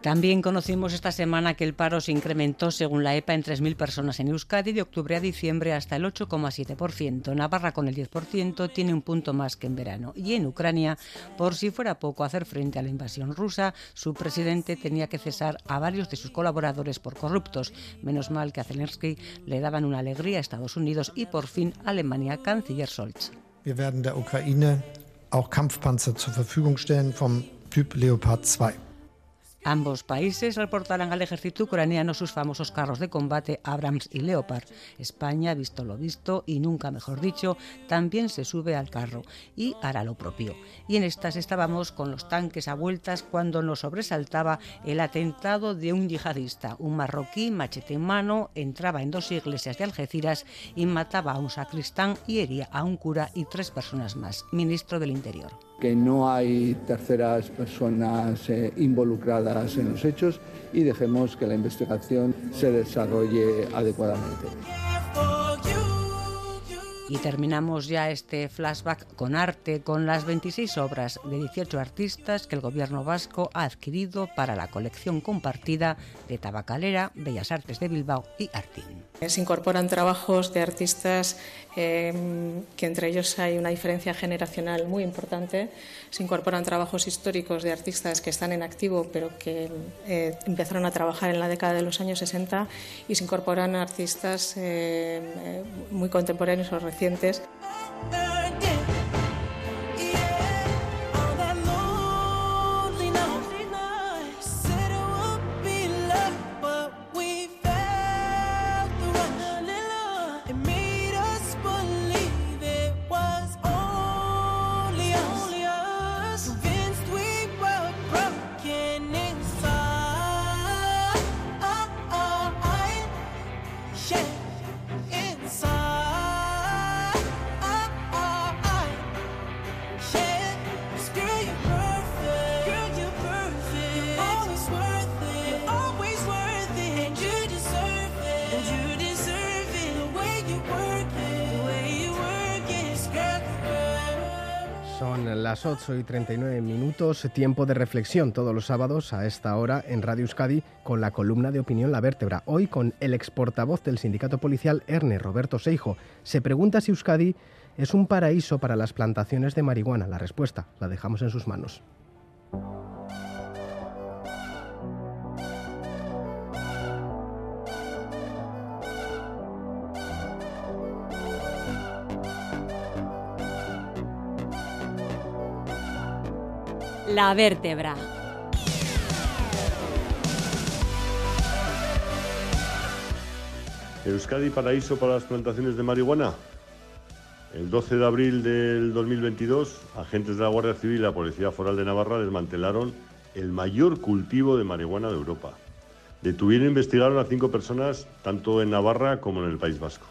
También conocimos esta semana que el paro se incrementó, según la EPA, en 3.000 personas en Euskadi de octubre a diciembre hasta el 8,7%. Navarra, con el 10%, tiene un punto más que en verano. Y en Ucrania, por si fuera poco hacer frente a la invasión rusa, su presidente tenía que cesar a varios de sus colaboradores por corruptos. Menos mal que a Zelensky le daban una alegría a Estados Unidos y por fin Alemania, canciller Scholz. Wir werden der Ukraine auch Kampfpanzer zur Verfügung stellen vom Typ Leopard 2. Ambos países reportarán al ejército ucraniano sus famosos carros de combate Abrams y Leopard. España, visto lo visto y nunca mejor dicho, también se sube al carro y hará lo propio. Y en estas estábamos con los tanques a vueltas cuando nos sobresaltaba el atentado de un yihadista. Un marroquí, machete en mano, entraba en dos iglesias de Algeciras y mataba a un sacristán y hería a un cura y tres personas más. Ministro del Interior que no hay terceras personas eh, involucradas en los hechos y dejemos que la investigación se desarrolle adecuadamente. Y terminamos ya este flashback con arte, con las 26 obras de 18 artistas que el gobierno vasco ha adquirido para la colección compartida de Tabacalera, Bellas Artes de Bilbao y Artín. Se incorporan trabajos de artistas eh, que entre ellos hay una diferencia generacional muy importante. Se incorporan trabajos históricos de artistas que están en activo pero que eh, empezaron a trabajar en la década de los años 60 y se incorporan artistas eh, muy contemporáneos o recientes recientes. Son las 8 y 39 minutos, tiempo de reflexión todos los sábados a esta hora en Radio Euskadi con la columna de opinión La Vértebra. Hoy con el ex portavoz del sindicato policial Erne, Roberto Seijo. Se pregunta si Euskadi es un paraíso para las plantaciones de marihuana. La respuesta la dejamos en sus manos. La vértebra. Euskadi paraíso para las plantaciones de marihuana. El 12 de abril del 2022, agentes de la Guardia Civil y la Policía Foral de Navarra desmantelaron el mayor cultivo de marihuana de Europa. Detuvieron e investigaron a cinco personas, tanto en Navarra como en el País Vasco.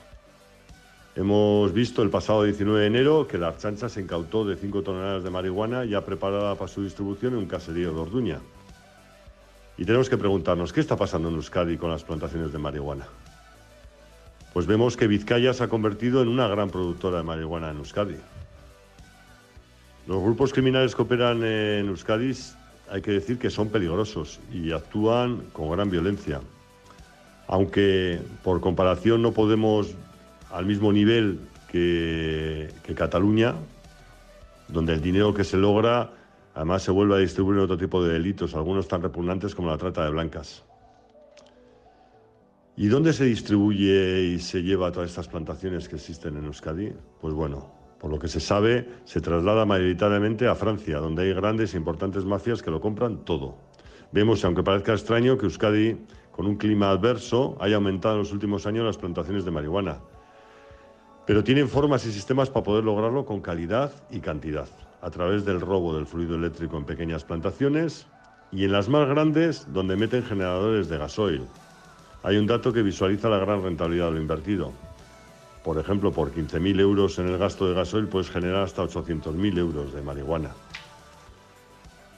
Hemos visto el pasado 19 de enero que la Archancha se incautó de 5 toneladas de marihuana ya preparada para su distribución en un caserío de Orduña. Y tenemos que preguntarnos, ¿qué está pasando en Euskadi con las plantaciones de marihuana? Pues vemos que Vizcaya se ha convertido en una gran productora de marihuana en Euskadi. Los grupos criminales que operan en Euskadi hay que decir que son peligrosos y actúan con gran violencia. Aunque por comparación no podemos al mismo nivel que, Cataluña, donde el dinero que se logra además se vuelve a distribuir en otro tipo de delitos, algunos tan repugnantes como la trata de blancas. ¿Y dónde se distribuye y se lleva todas estas plantaciones que existen en Euskadi? Pues bueno, por lo que se sabe, se traslada mayoritariamente a Francia, donde hay grandes e importantes mafias que lo compran todo. Vemos, aunque parezca extraño, que Euskadi, con un clima adverso, haya aumentado en los últimos años las plantaciones de marihuana pero tienen formas y sistemas para poder lograrlo con calidad y cantidad, a través del robo del fluido eléctrico en pequeñas plantaciones y en las más grandes donde meten generadores de gasoil. Hay un dato que visualiza la gran rentabilidad de lo invertido. Por ejemplo, por 15.000 euros en el gasto de gasoil puedes generar hasta 800.000 euros de marihuana.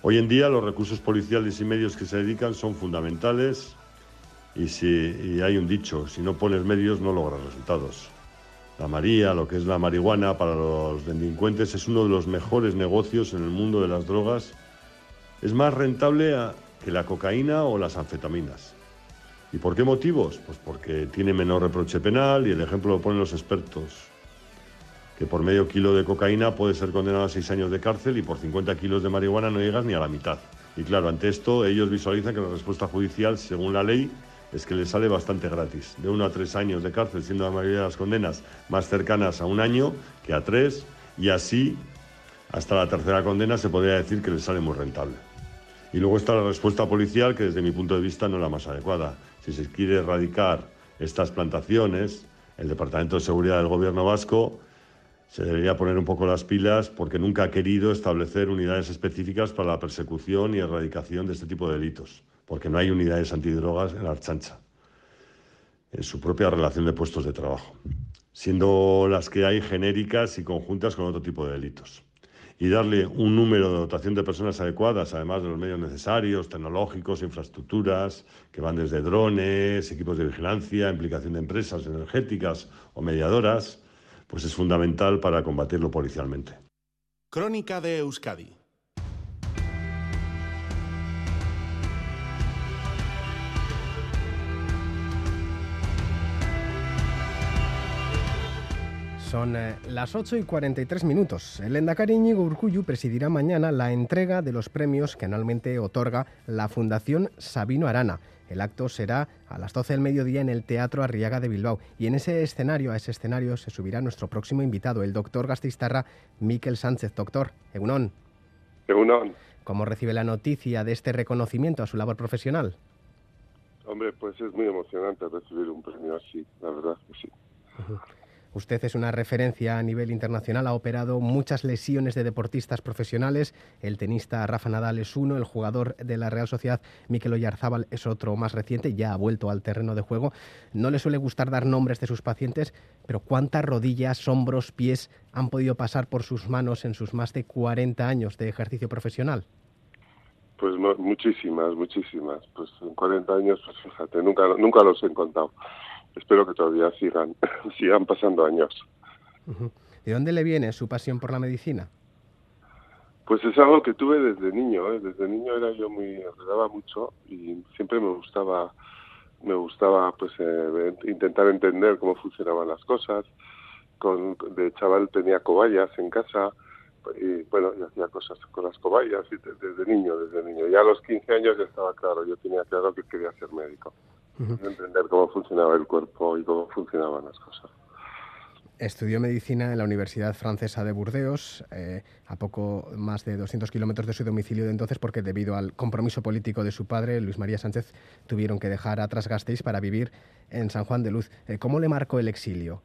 Hoy en día los recursos policiales y medios que se dedican son fundamentales y, si, hay un dicho, si no pones medios no logras resultados. La María, lo que es la marihuana para los delincuentes, es uno de los mejores negocios en el mundo de las drogas. Es más rentable que la cocaína o las anfetaminas. ¿Y por qué motivos? Pues porque tiene menor reproche penal y el ejemplo lo ponen los expertos. Que por medio kilo de cocaína puede ser condenado a seis años de cárcel y por 50 kilos de marihuana no llegas ni a la mitad. Y claro, ante esto ellos visualizan que la respuesta judicial, según la ley, es que le sale bastante gratis, de uno a tres años de cárcel, siendo la mayoría de las condenas más cercanas a un año que a tres, y así hasta la tercera condena se podría decir que le sale muy rentable. Y luego está la respuesta policial, que desde mi punto de vista no es la más adecuada. Si se quiere erradicar estas plantaciones, el Departamento de Seguridad del Gobierno vasco se debería poner un poco las pilas porque nunca ha querido establecer unidades específicas para la persecución y erradicación de este tipo de delitos porque no hay unidades antidrogas en la Archancha, en su propia relación de puestos de trabajo, siendo las que hay genéricas y conjuntas con otro tipo de delitos. Y darle un número de dotación de personas adecuadas, además de los medios necesarios, tecnológicos, infraestructuras, que van desde drones, equipos de vigilancia, implicación de empresas energéticas o mediadoras, pues es fundamental para combatirlo policialmente. Crónica de Euskadi Son eh, las 8 y 43 minutos. El Endacari Íñigo Urcuyu presidirá mañana la entrega de los premios que anualmente otorga la Fundación Sabino Arana. El acto será a las 12 del mediodía en el Teatro Arriaga de Bilbao. Y en ese escenario, a ese escenario, se subirá nuestro próximo invitado, el doctor Gastistarra Miquel Sánchez. Doctor, Egunon. Egunon. ¿Cómo recibe la noticia de este reconocimiento a su labor profesional? Hombre, pues es muy emocionante recibir un premio así, la verdad que sí. Usted es una referencia a nivel internacional, ha operado muchas lesiones de deportistas profesionales. El tenista Rafa Nadal es uno, el jugador de la Real Sociedad Mikel Oyarzábal es otro más reciente, ya ha vuelto al terreno de juego. No le suele gustar dar nombres de sus pacientes, pero ¿cuántas rodillas, hombros, pies han podido pasar por sus manos en sus más de 40 años de ejercicio profesional? Pues muchísimas, muchísimas. Pues en 40 años, pues fíjate, nunca, nunca los he contado espero que todavía sigan, [LAUGHS] sigan pasando años. ¿De dónde le viene su pasión por la medicina? Pues es algo que tuve desde niño, ¿eh? desde niño era yo muy, enredaba mucho y siempre me gustaba, me gustaba pues eh, intentar entender cómo funcionaban las cosas. Con, de chaval tenía cobayas en casa y bueno, yo hacía cosas con las cobayas y desde, niño, desde niño. Ya a los 15 años ya estaba claro, yo tenía claro que quería ser médico, entender cómo funcionaba el cuerpo y cómo funcionaban las cosas. Estudió medicina en la Universidad Francesa de Burdeos, eh, a poco más de 200 kilómetros de su domicilio de entonces, porque debido al compromiso político de su padre, Luis María Sánchez, tuvieron que dejar atrás Gasteiz para vivir en San Juan de Luz. Eh, ¿Cómo le marcó el exilio?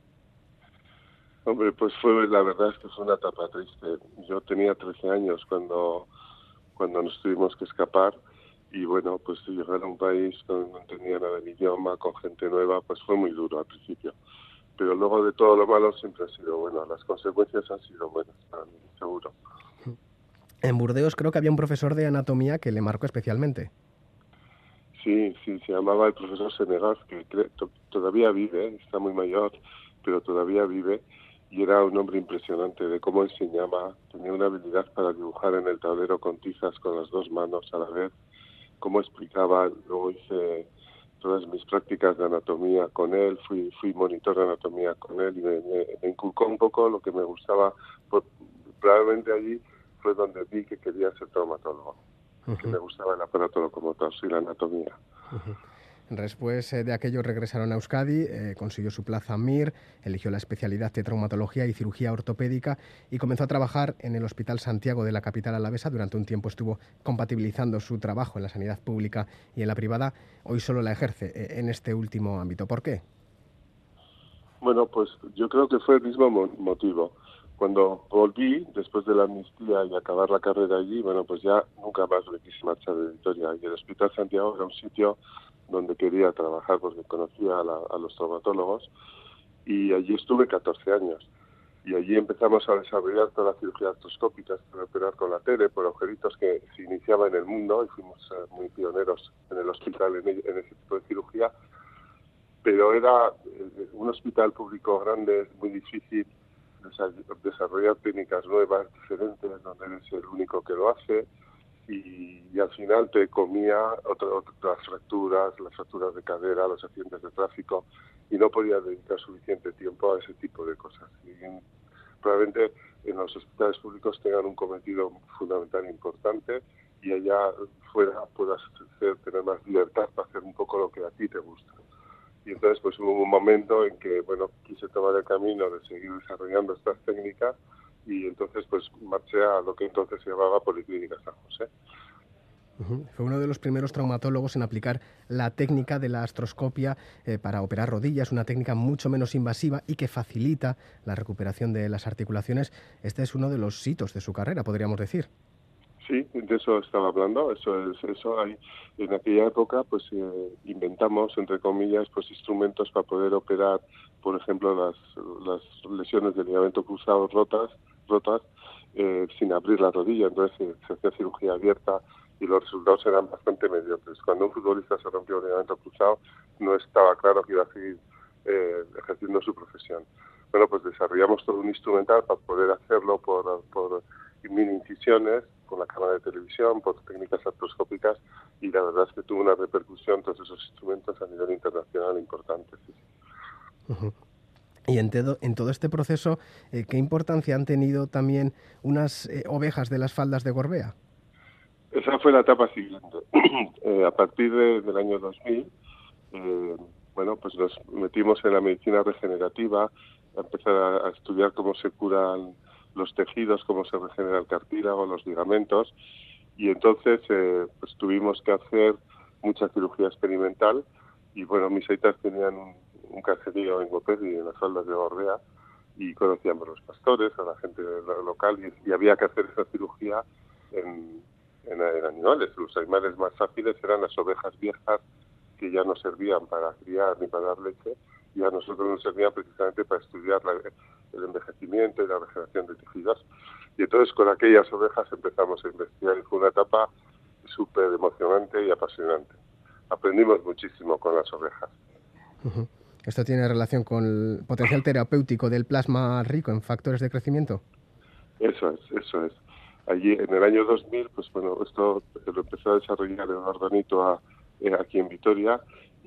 Hombre, pues fue, la verdad es que fue una etapa triste. Yo tenía 13 años cuando, cuando nos tuvimos que escapar y bueno, pues llegar a un país donde no tenía nada del idioma, con gente nueva, pues fue muy duro al principio pero luego de todo lo malo siempre ha sido bueno. Las consecuencias han sido buenas, seguro. En Burdeos creo que había un profesor de anatomía que le marcó especialmente. Sí, sí, se llamaba el profesor Senegas, que todavía vive, está muy mayor, pero todavía vive, y era un hombre impresionante de cómo enseñaba, tenía una habilidad para dibujar en el tablero con tizas con las dos manos a la vez, cómo explicaba, luego hice todas mis prácticas de anatomía con él, fui, fui monitor de anatomía con él y me, inculcó un poco lo que me gustaba. probablemente allí fue donde vi que quería ser traumatólogo, que me gustaba el aparato locomotor y la anatomía. Después eh, de aquello regresaron a Euskadi, eh, consiguió su plaza MIR, eligió la especialidad de traumatología y cirugía ortopédica y comenzó a trabajar en el Hospital Santiago de la capital alavesa. Durante un tiempo estuvo compatibilizando su trabajo en la sanidad pública y en la privada. Hoy solo la ejerce eh, en este último ámbito. ¿Por qué? Bueno, pues yo creo que fue el mismo motivo. Cuando volví, después de la amnistía y acabar la carrera allí, bueno, pues ya nunca más me quise marchar de Victoria. Y el Hospital Santiago era un sitio donde quería trabajar porque conocía a, los traumatólogos y allí estuve 14 años. Y allí empezamos a desarrollar toda la cirugía artroscópica, para operar con la tele por agujeritos que se iniciaba en el mundo y fuimos eh, muy pioneros en el hospital en, en, ese tipo de cirugía. Pero era eh, un hospital público grande, muy difícil desarrollar técnicas nuevas, diferentes, donde eres el único que lo hace y, al final te comía otras fracturas, las fracturas de cadera, los accidentes de tráfico y no podía dedicar suficiente tiempo a ese tipo de cosas. Y probablemente en los hospitales públicos tengan un cometido fundamental importante y allá fuera puedas tener más libertad para hacer un poco lo que a ti te gusta. Y entonces pues hubo un momento en que, bueno, quise tomar el camino de seguir desarrollando estas técnicas y entonces pues marché a lo que entonces se llamaba Policlínica San José. Fue uno de los primeros traumatólogos en aplicar la técnica de la astroscopia eh, para operar rodillas, una técnica mucho menos invasiva y que facilita la recuperación de las articulaciones. Este es uno de los hitos de su carrera, podríamos decir. Sí, de eso estaba hablando. Eso es eso. Hay, en aquella época, pues eh, inventamos entre comillas, pues instrumentos para poder operar, por ejemplo, las, las lesiones del ligamento cruzado rotas rotas eh, sin abrir la rodilla, entonces se, hacía cirugía abierta y los resultados eran bastante mediocres. Cuando un futbolista se rompió un ligamento cruzado, no estaba claro que iba a seguir eh, ejerciendo su profesión. Bueno, pues desarrollamos todo un instrumental para poder hacerlo por, por mini incisiones, con la cámara de televisión, por técnicas artroscópicas y la verdad es que tuvo una repercusión todos esos instrumentos a nivel internacional importante. Y en, en, todo este proceso, eh, ¿qué importancia han tenido también unas eh, ovejas de las faldas de Gorbea? Esa fue la etapa siguiente. [CLEARS THROAT] Eh, a partir del año 2000, bueno, pues nos metimos en la medicina regenerativa, a empezar a, estudiar cómo se curan los tejidos, cómo se regenera el cartílago, los ligamentos, y entonces pues tuvimos que hacer mucha cirugía experimental, y bueno, mis aitas tenían un un caserío en Gopelli, en las faldas de Gorbea, y conocíamos a los pastores, a la gente local, y, había que hacer esa cirugía en, animales. Los animales más fáciles eran las ovejas viejas, que ya no servían para criar ni para dar leche, y a nosotros nos servían precisamente para estudiar el envejecimiento y la regeneración de tejidos. Y entonces con aquellas ovejas empezamos a investigar y fue una etapa súper emocionante y apasionante. Aprendimos muchísimo con las ovejas. ¿Esto tiene relación con el potencial terapéutico del plasma rico en factores de crecimiento? Eso es, eso es. allí en el año 2000, pues bueno, esto lo empezó a desarrollar Eduardo Anito eh, aquí en Vitoria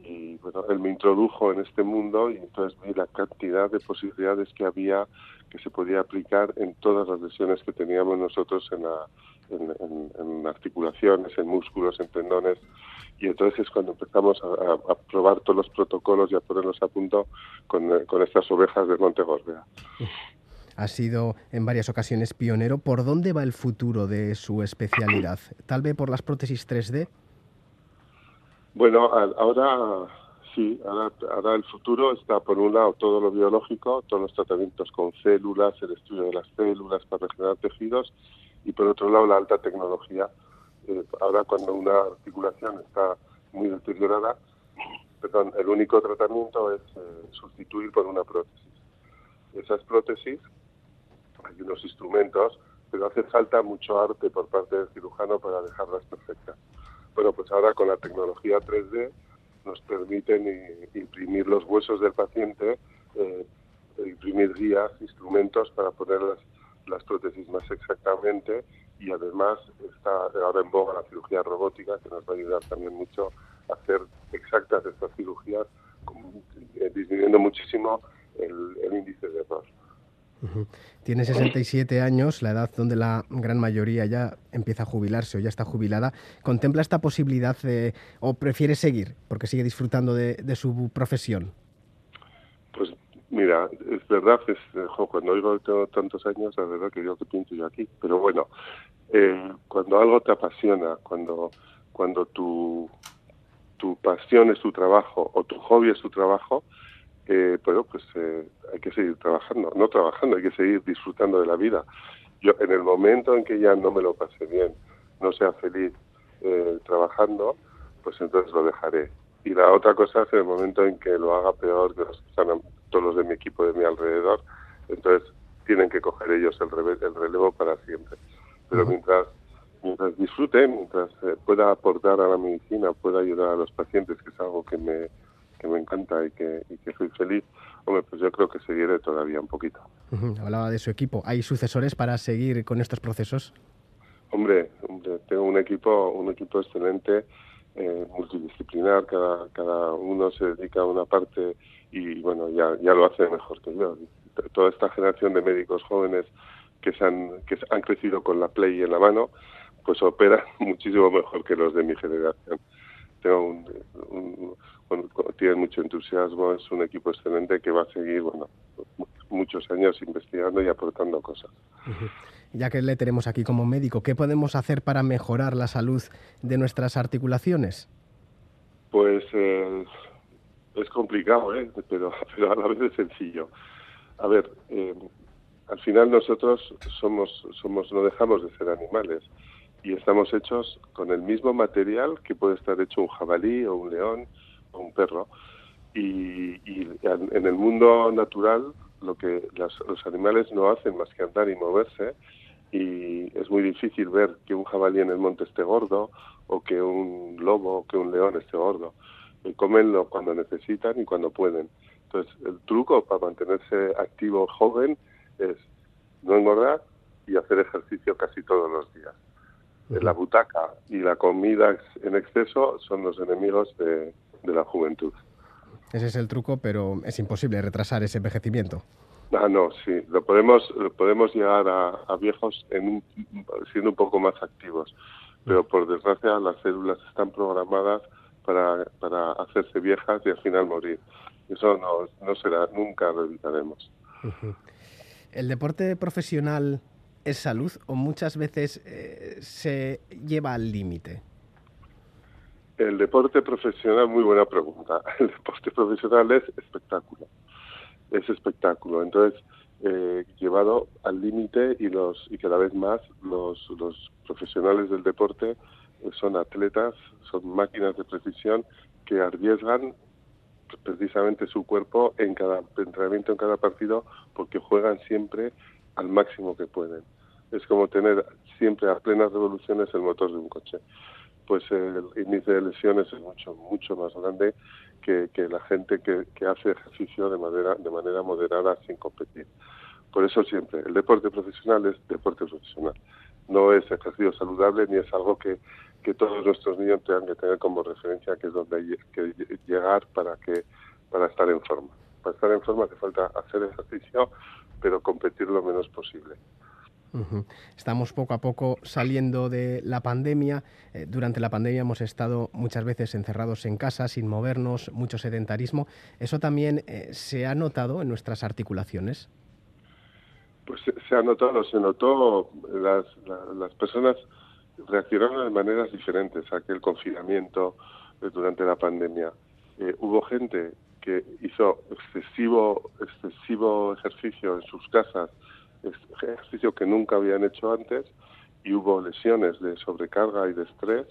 y bueno, él me introdujo en este mundo y entonces vi la cantidad de posibilidades que había que se podía aplicar en todas las lesiones que teníamos nosotros en, en, articulaciones, en músculos, en tendones y entonces es cuando empezamos a, probar todos los protocolos y a ponerlos a punto con, con estas ovejas del Monte Gorbea ha sido en varias ocasiones pionero. ¿Por dónde va el futuro de su especialidad? ¿Tal vez por las prótesis 3D? Bueno, ahora sí, ahora, el futuro está por un lado todo lo biológico, todos los tratamientos con células, el estudio de las células para regenerar tejidos y por otro lado la alta tecnología. Eh, ahora cuando una articulación está muy deteriorada, perdón, el único tratamiento es eh, sustituir por una prótesis. Esas prótesis hay unos instrumentos, pero hace falta mucho arte por parte del cirujano para dejarlas perfectas. Bueno, pues ahora con la tecnología 3D nos permiten imprimir los huesos del paciente, eh, imprimir guías, instrumentos para poner las, prótesis más exactamente y además está ahora en boga la cirugía robótica que nos va a ayudar también mucho a hacer exactas estas cirugías, eh, disminuyendo muchísimo el, el índice de error. Tiene 67 años, la edad donde la gran mayoría ya empieza a jubilarse o ya está jubilada. ¿Contempla esta posibilidad o prefiere seguir porque sigue disfrutando de, su profesión? Pues mira, es verdad, es, cuando oigo tengo tantos años, la verdad que yo que pinto yo aquí. Pero bueno, eh, cuando algo te apasiona, cuando, cuando tu, tu pasión es tu trabajo o tu hobby es tu trabajo, eh, pero pues eh, hay que seguir trabajando, no trabajando, hay que seguir disfrutando de la vida. Yo en el momento en que ya no me lo pase bien, no sea feliz eh, trabajando, pues entonces lo dejaré. Y la otra cosa es en el momento en que lo haga peor que los que están todos los de mi equipo de mi alrededor, entonces tienen que coger ellos el, el relevo para siempre. Pero mientras mientras disfrute, mientras eh, pueda aportar a la medicina, pueda ayudar a los pacientes, que es algo que me, que me encanta y que, y que soy feliz, hombre, pues yo creo que seguiré todavía un poquito. Hablaba de su equipo. ¿Hay sucesores para seguir con estos procesos? Hombre, tengo un equipo, un equipo excelente, eh, multidisciplinar, cada, cada uno se dedica a una parte y bueno, ya, ya lo hace mejor que yo. Toda esta generación de médicos jóvenes que, se han, que han crecido con la Play en la mano, pues operan [LAUGHS] muchísimo mejor que los de mi generación. Tengo un, tiene mucho entusiasmo, es un equipo excelente que va a seguir, bueno, muchos años investigando y aportando cosas. Ya que le tenemos aquí como médico, ¿qué podemos hacer para mejorar la salud de nuestras articulaciones? Pues eh, es complicado, ¿eh? pero, [LAUGHS] pero a la vez es sencillo. A ver, eh, al final nosotros somos, somos, no dejamos de ser animales y estamos hechos con el mismo material que puede estar hecho un jabalí o un león o un perro. Y, en el mundo natural lo que los animales no hacen más que andar y moverse y es muy difícil ver que un jabalí en el monte esté gordo o que un lobo o que un león esté gordo. Y comenlo cuando necesitan y cuando pueden. Entonces, el truco para mantenerse activo joven es no engordar y hacer ejercicio casi todos los días la butaca y la comida en exceso son los enemigos de, la juventud. Ese es el truco, pero es imposible retrasar ese envejecimiento. Ah, no, sí, lo podemos, podemos llegar a, viejos en siendo un poco más activos, pero por desgracia las células están programadas para, para hacerse viejas y al final morir. Eso no, no será, nunca lo evitaremos. ¿El deporte profesional es salud o muchas veces eh, se lleva al límite? El deporte profesional, muy buena pregunta. [LAUGHS] El deporte profesional es espectáculo. Es espectáculo. Entonces, eh, llevado al límite y los y cada vez más los, los profesionales del deporte son atletas, son máquinas de precisión que arriesgan precisamente su cuerpo en cada entrenamiento, en cada partido, porque juegan siempre al máximo que pueden es como tener siempre a plenas revoluciones el motor de un coche. Pues el índice de lesiones es mucho, mucho más grande que, la gente que, hace ejercicio de manera, de manera moderada sin competir. Por eso siempre, el deporte profesional es deporte profesional. no es ejercicio saludable ni es algo que, que todos nuestros niños tengan que tener como referencia que es donde hay que llegar para que para estar en forma. Para estar en forma hace falta hacer ejercicio, pero competir lo menos posible. Estamos poco a poco saliendo de la pandemia. Eh, durante la pandemia hemos estado muchas veces encerrados en casa, sin movernos, mucho sedentarismo. ¿Eso también eh, se ha notado en nuestras articulaciones? Pues se, ha notado, se notó, las, las personas reaccionaron de maneras diferentes a aquel confinamiento eh, durante la pandemia. hubo gente que hizo excesivo, excesivo ejercicio en sus casas, ejercicio que nunca habían hecho antes, y hubo lesiones de sobrecarga y de estrés,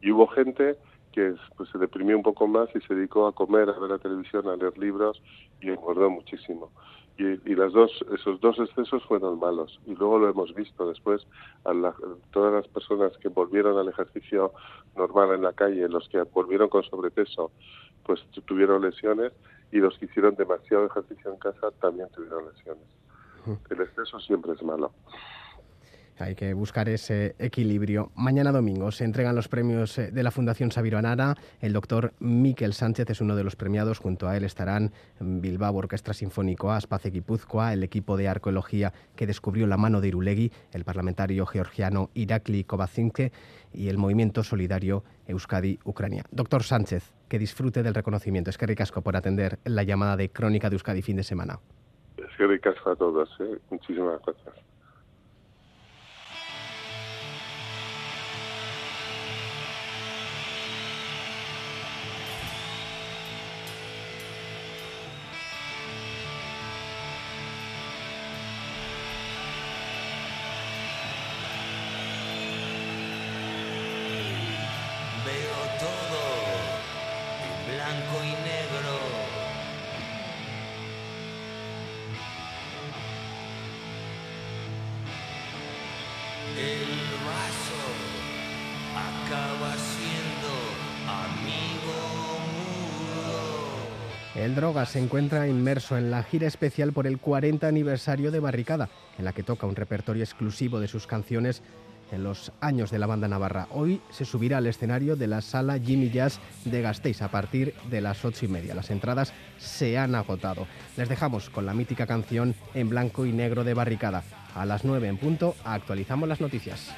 y hubo gente que pues, se deprimió un poco más y se dedicó a comer, a ver la televisión, a leer libros y engordó muchísimo. Y, las dos, esos dos excesos fueron malos. Y luego lo hemos visto después, a todas las personas que volvieron al ejercicio normal en la calle, los que volvieron con sobrepeso, pues tuvieron lesiones y los que hicieron demasiado ejercicio en casa también tuvieron lesiones. El exceso siempre es malo. Hay que buscar ese equilibrio. Mañana domingo se entregan los premios eh, de la Fundación Sabiro Anara. El doctor Miquel Sánchez es uno de los premiados. Junto a él estarán Bilbao Orquestra Sinfónico, Aspace Guipúzcoa, el equipo de arqueología que descubrió la mano de Irulegui, el parlamentario georgiano Irakli Kovacinke y el movimiento solidario Euskadi-Ucrania. Doctor Sánchez, que disfrute del reconocimiento. Es que ricasco por atender la llamada de Crónica de Euskadi fin de semana. Es que ricasco a todos. ¿eh? Muchísimas gracias. El Droga se encuentra inmerso en la gira especial por el 40 aniversario de Barricada, en la que toca un repertorio exclusivo de sus canciones en los años de la banda navarra. Hoy se subirá al escenario de la sala Jimmy Jazz de Gasteiz a partir de las ocho y media. Las entradas se han agotado. Les dejamos con la mítica canción en blanco y negro de Barricada. A las nueve en punto actualizamos las noticias.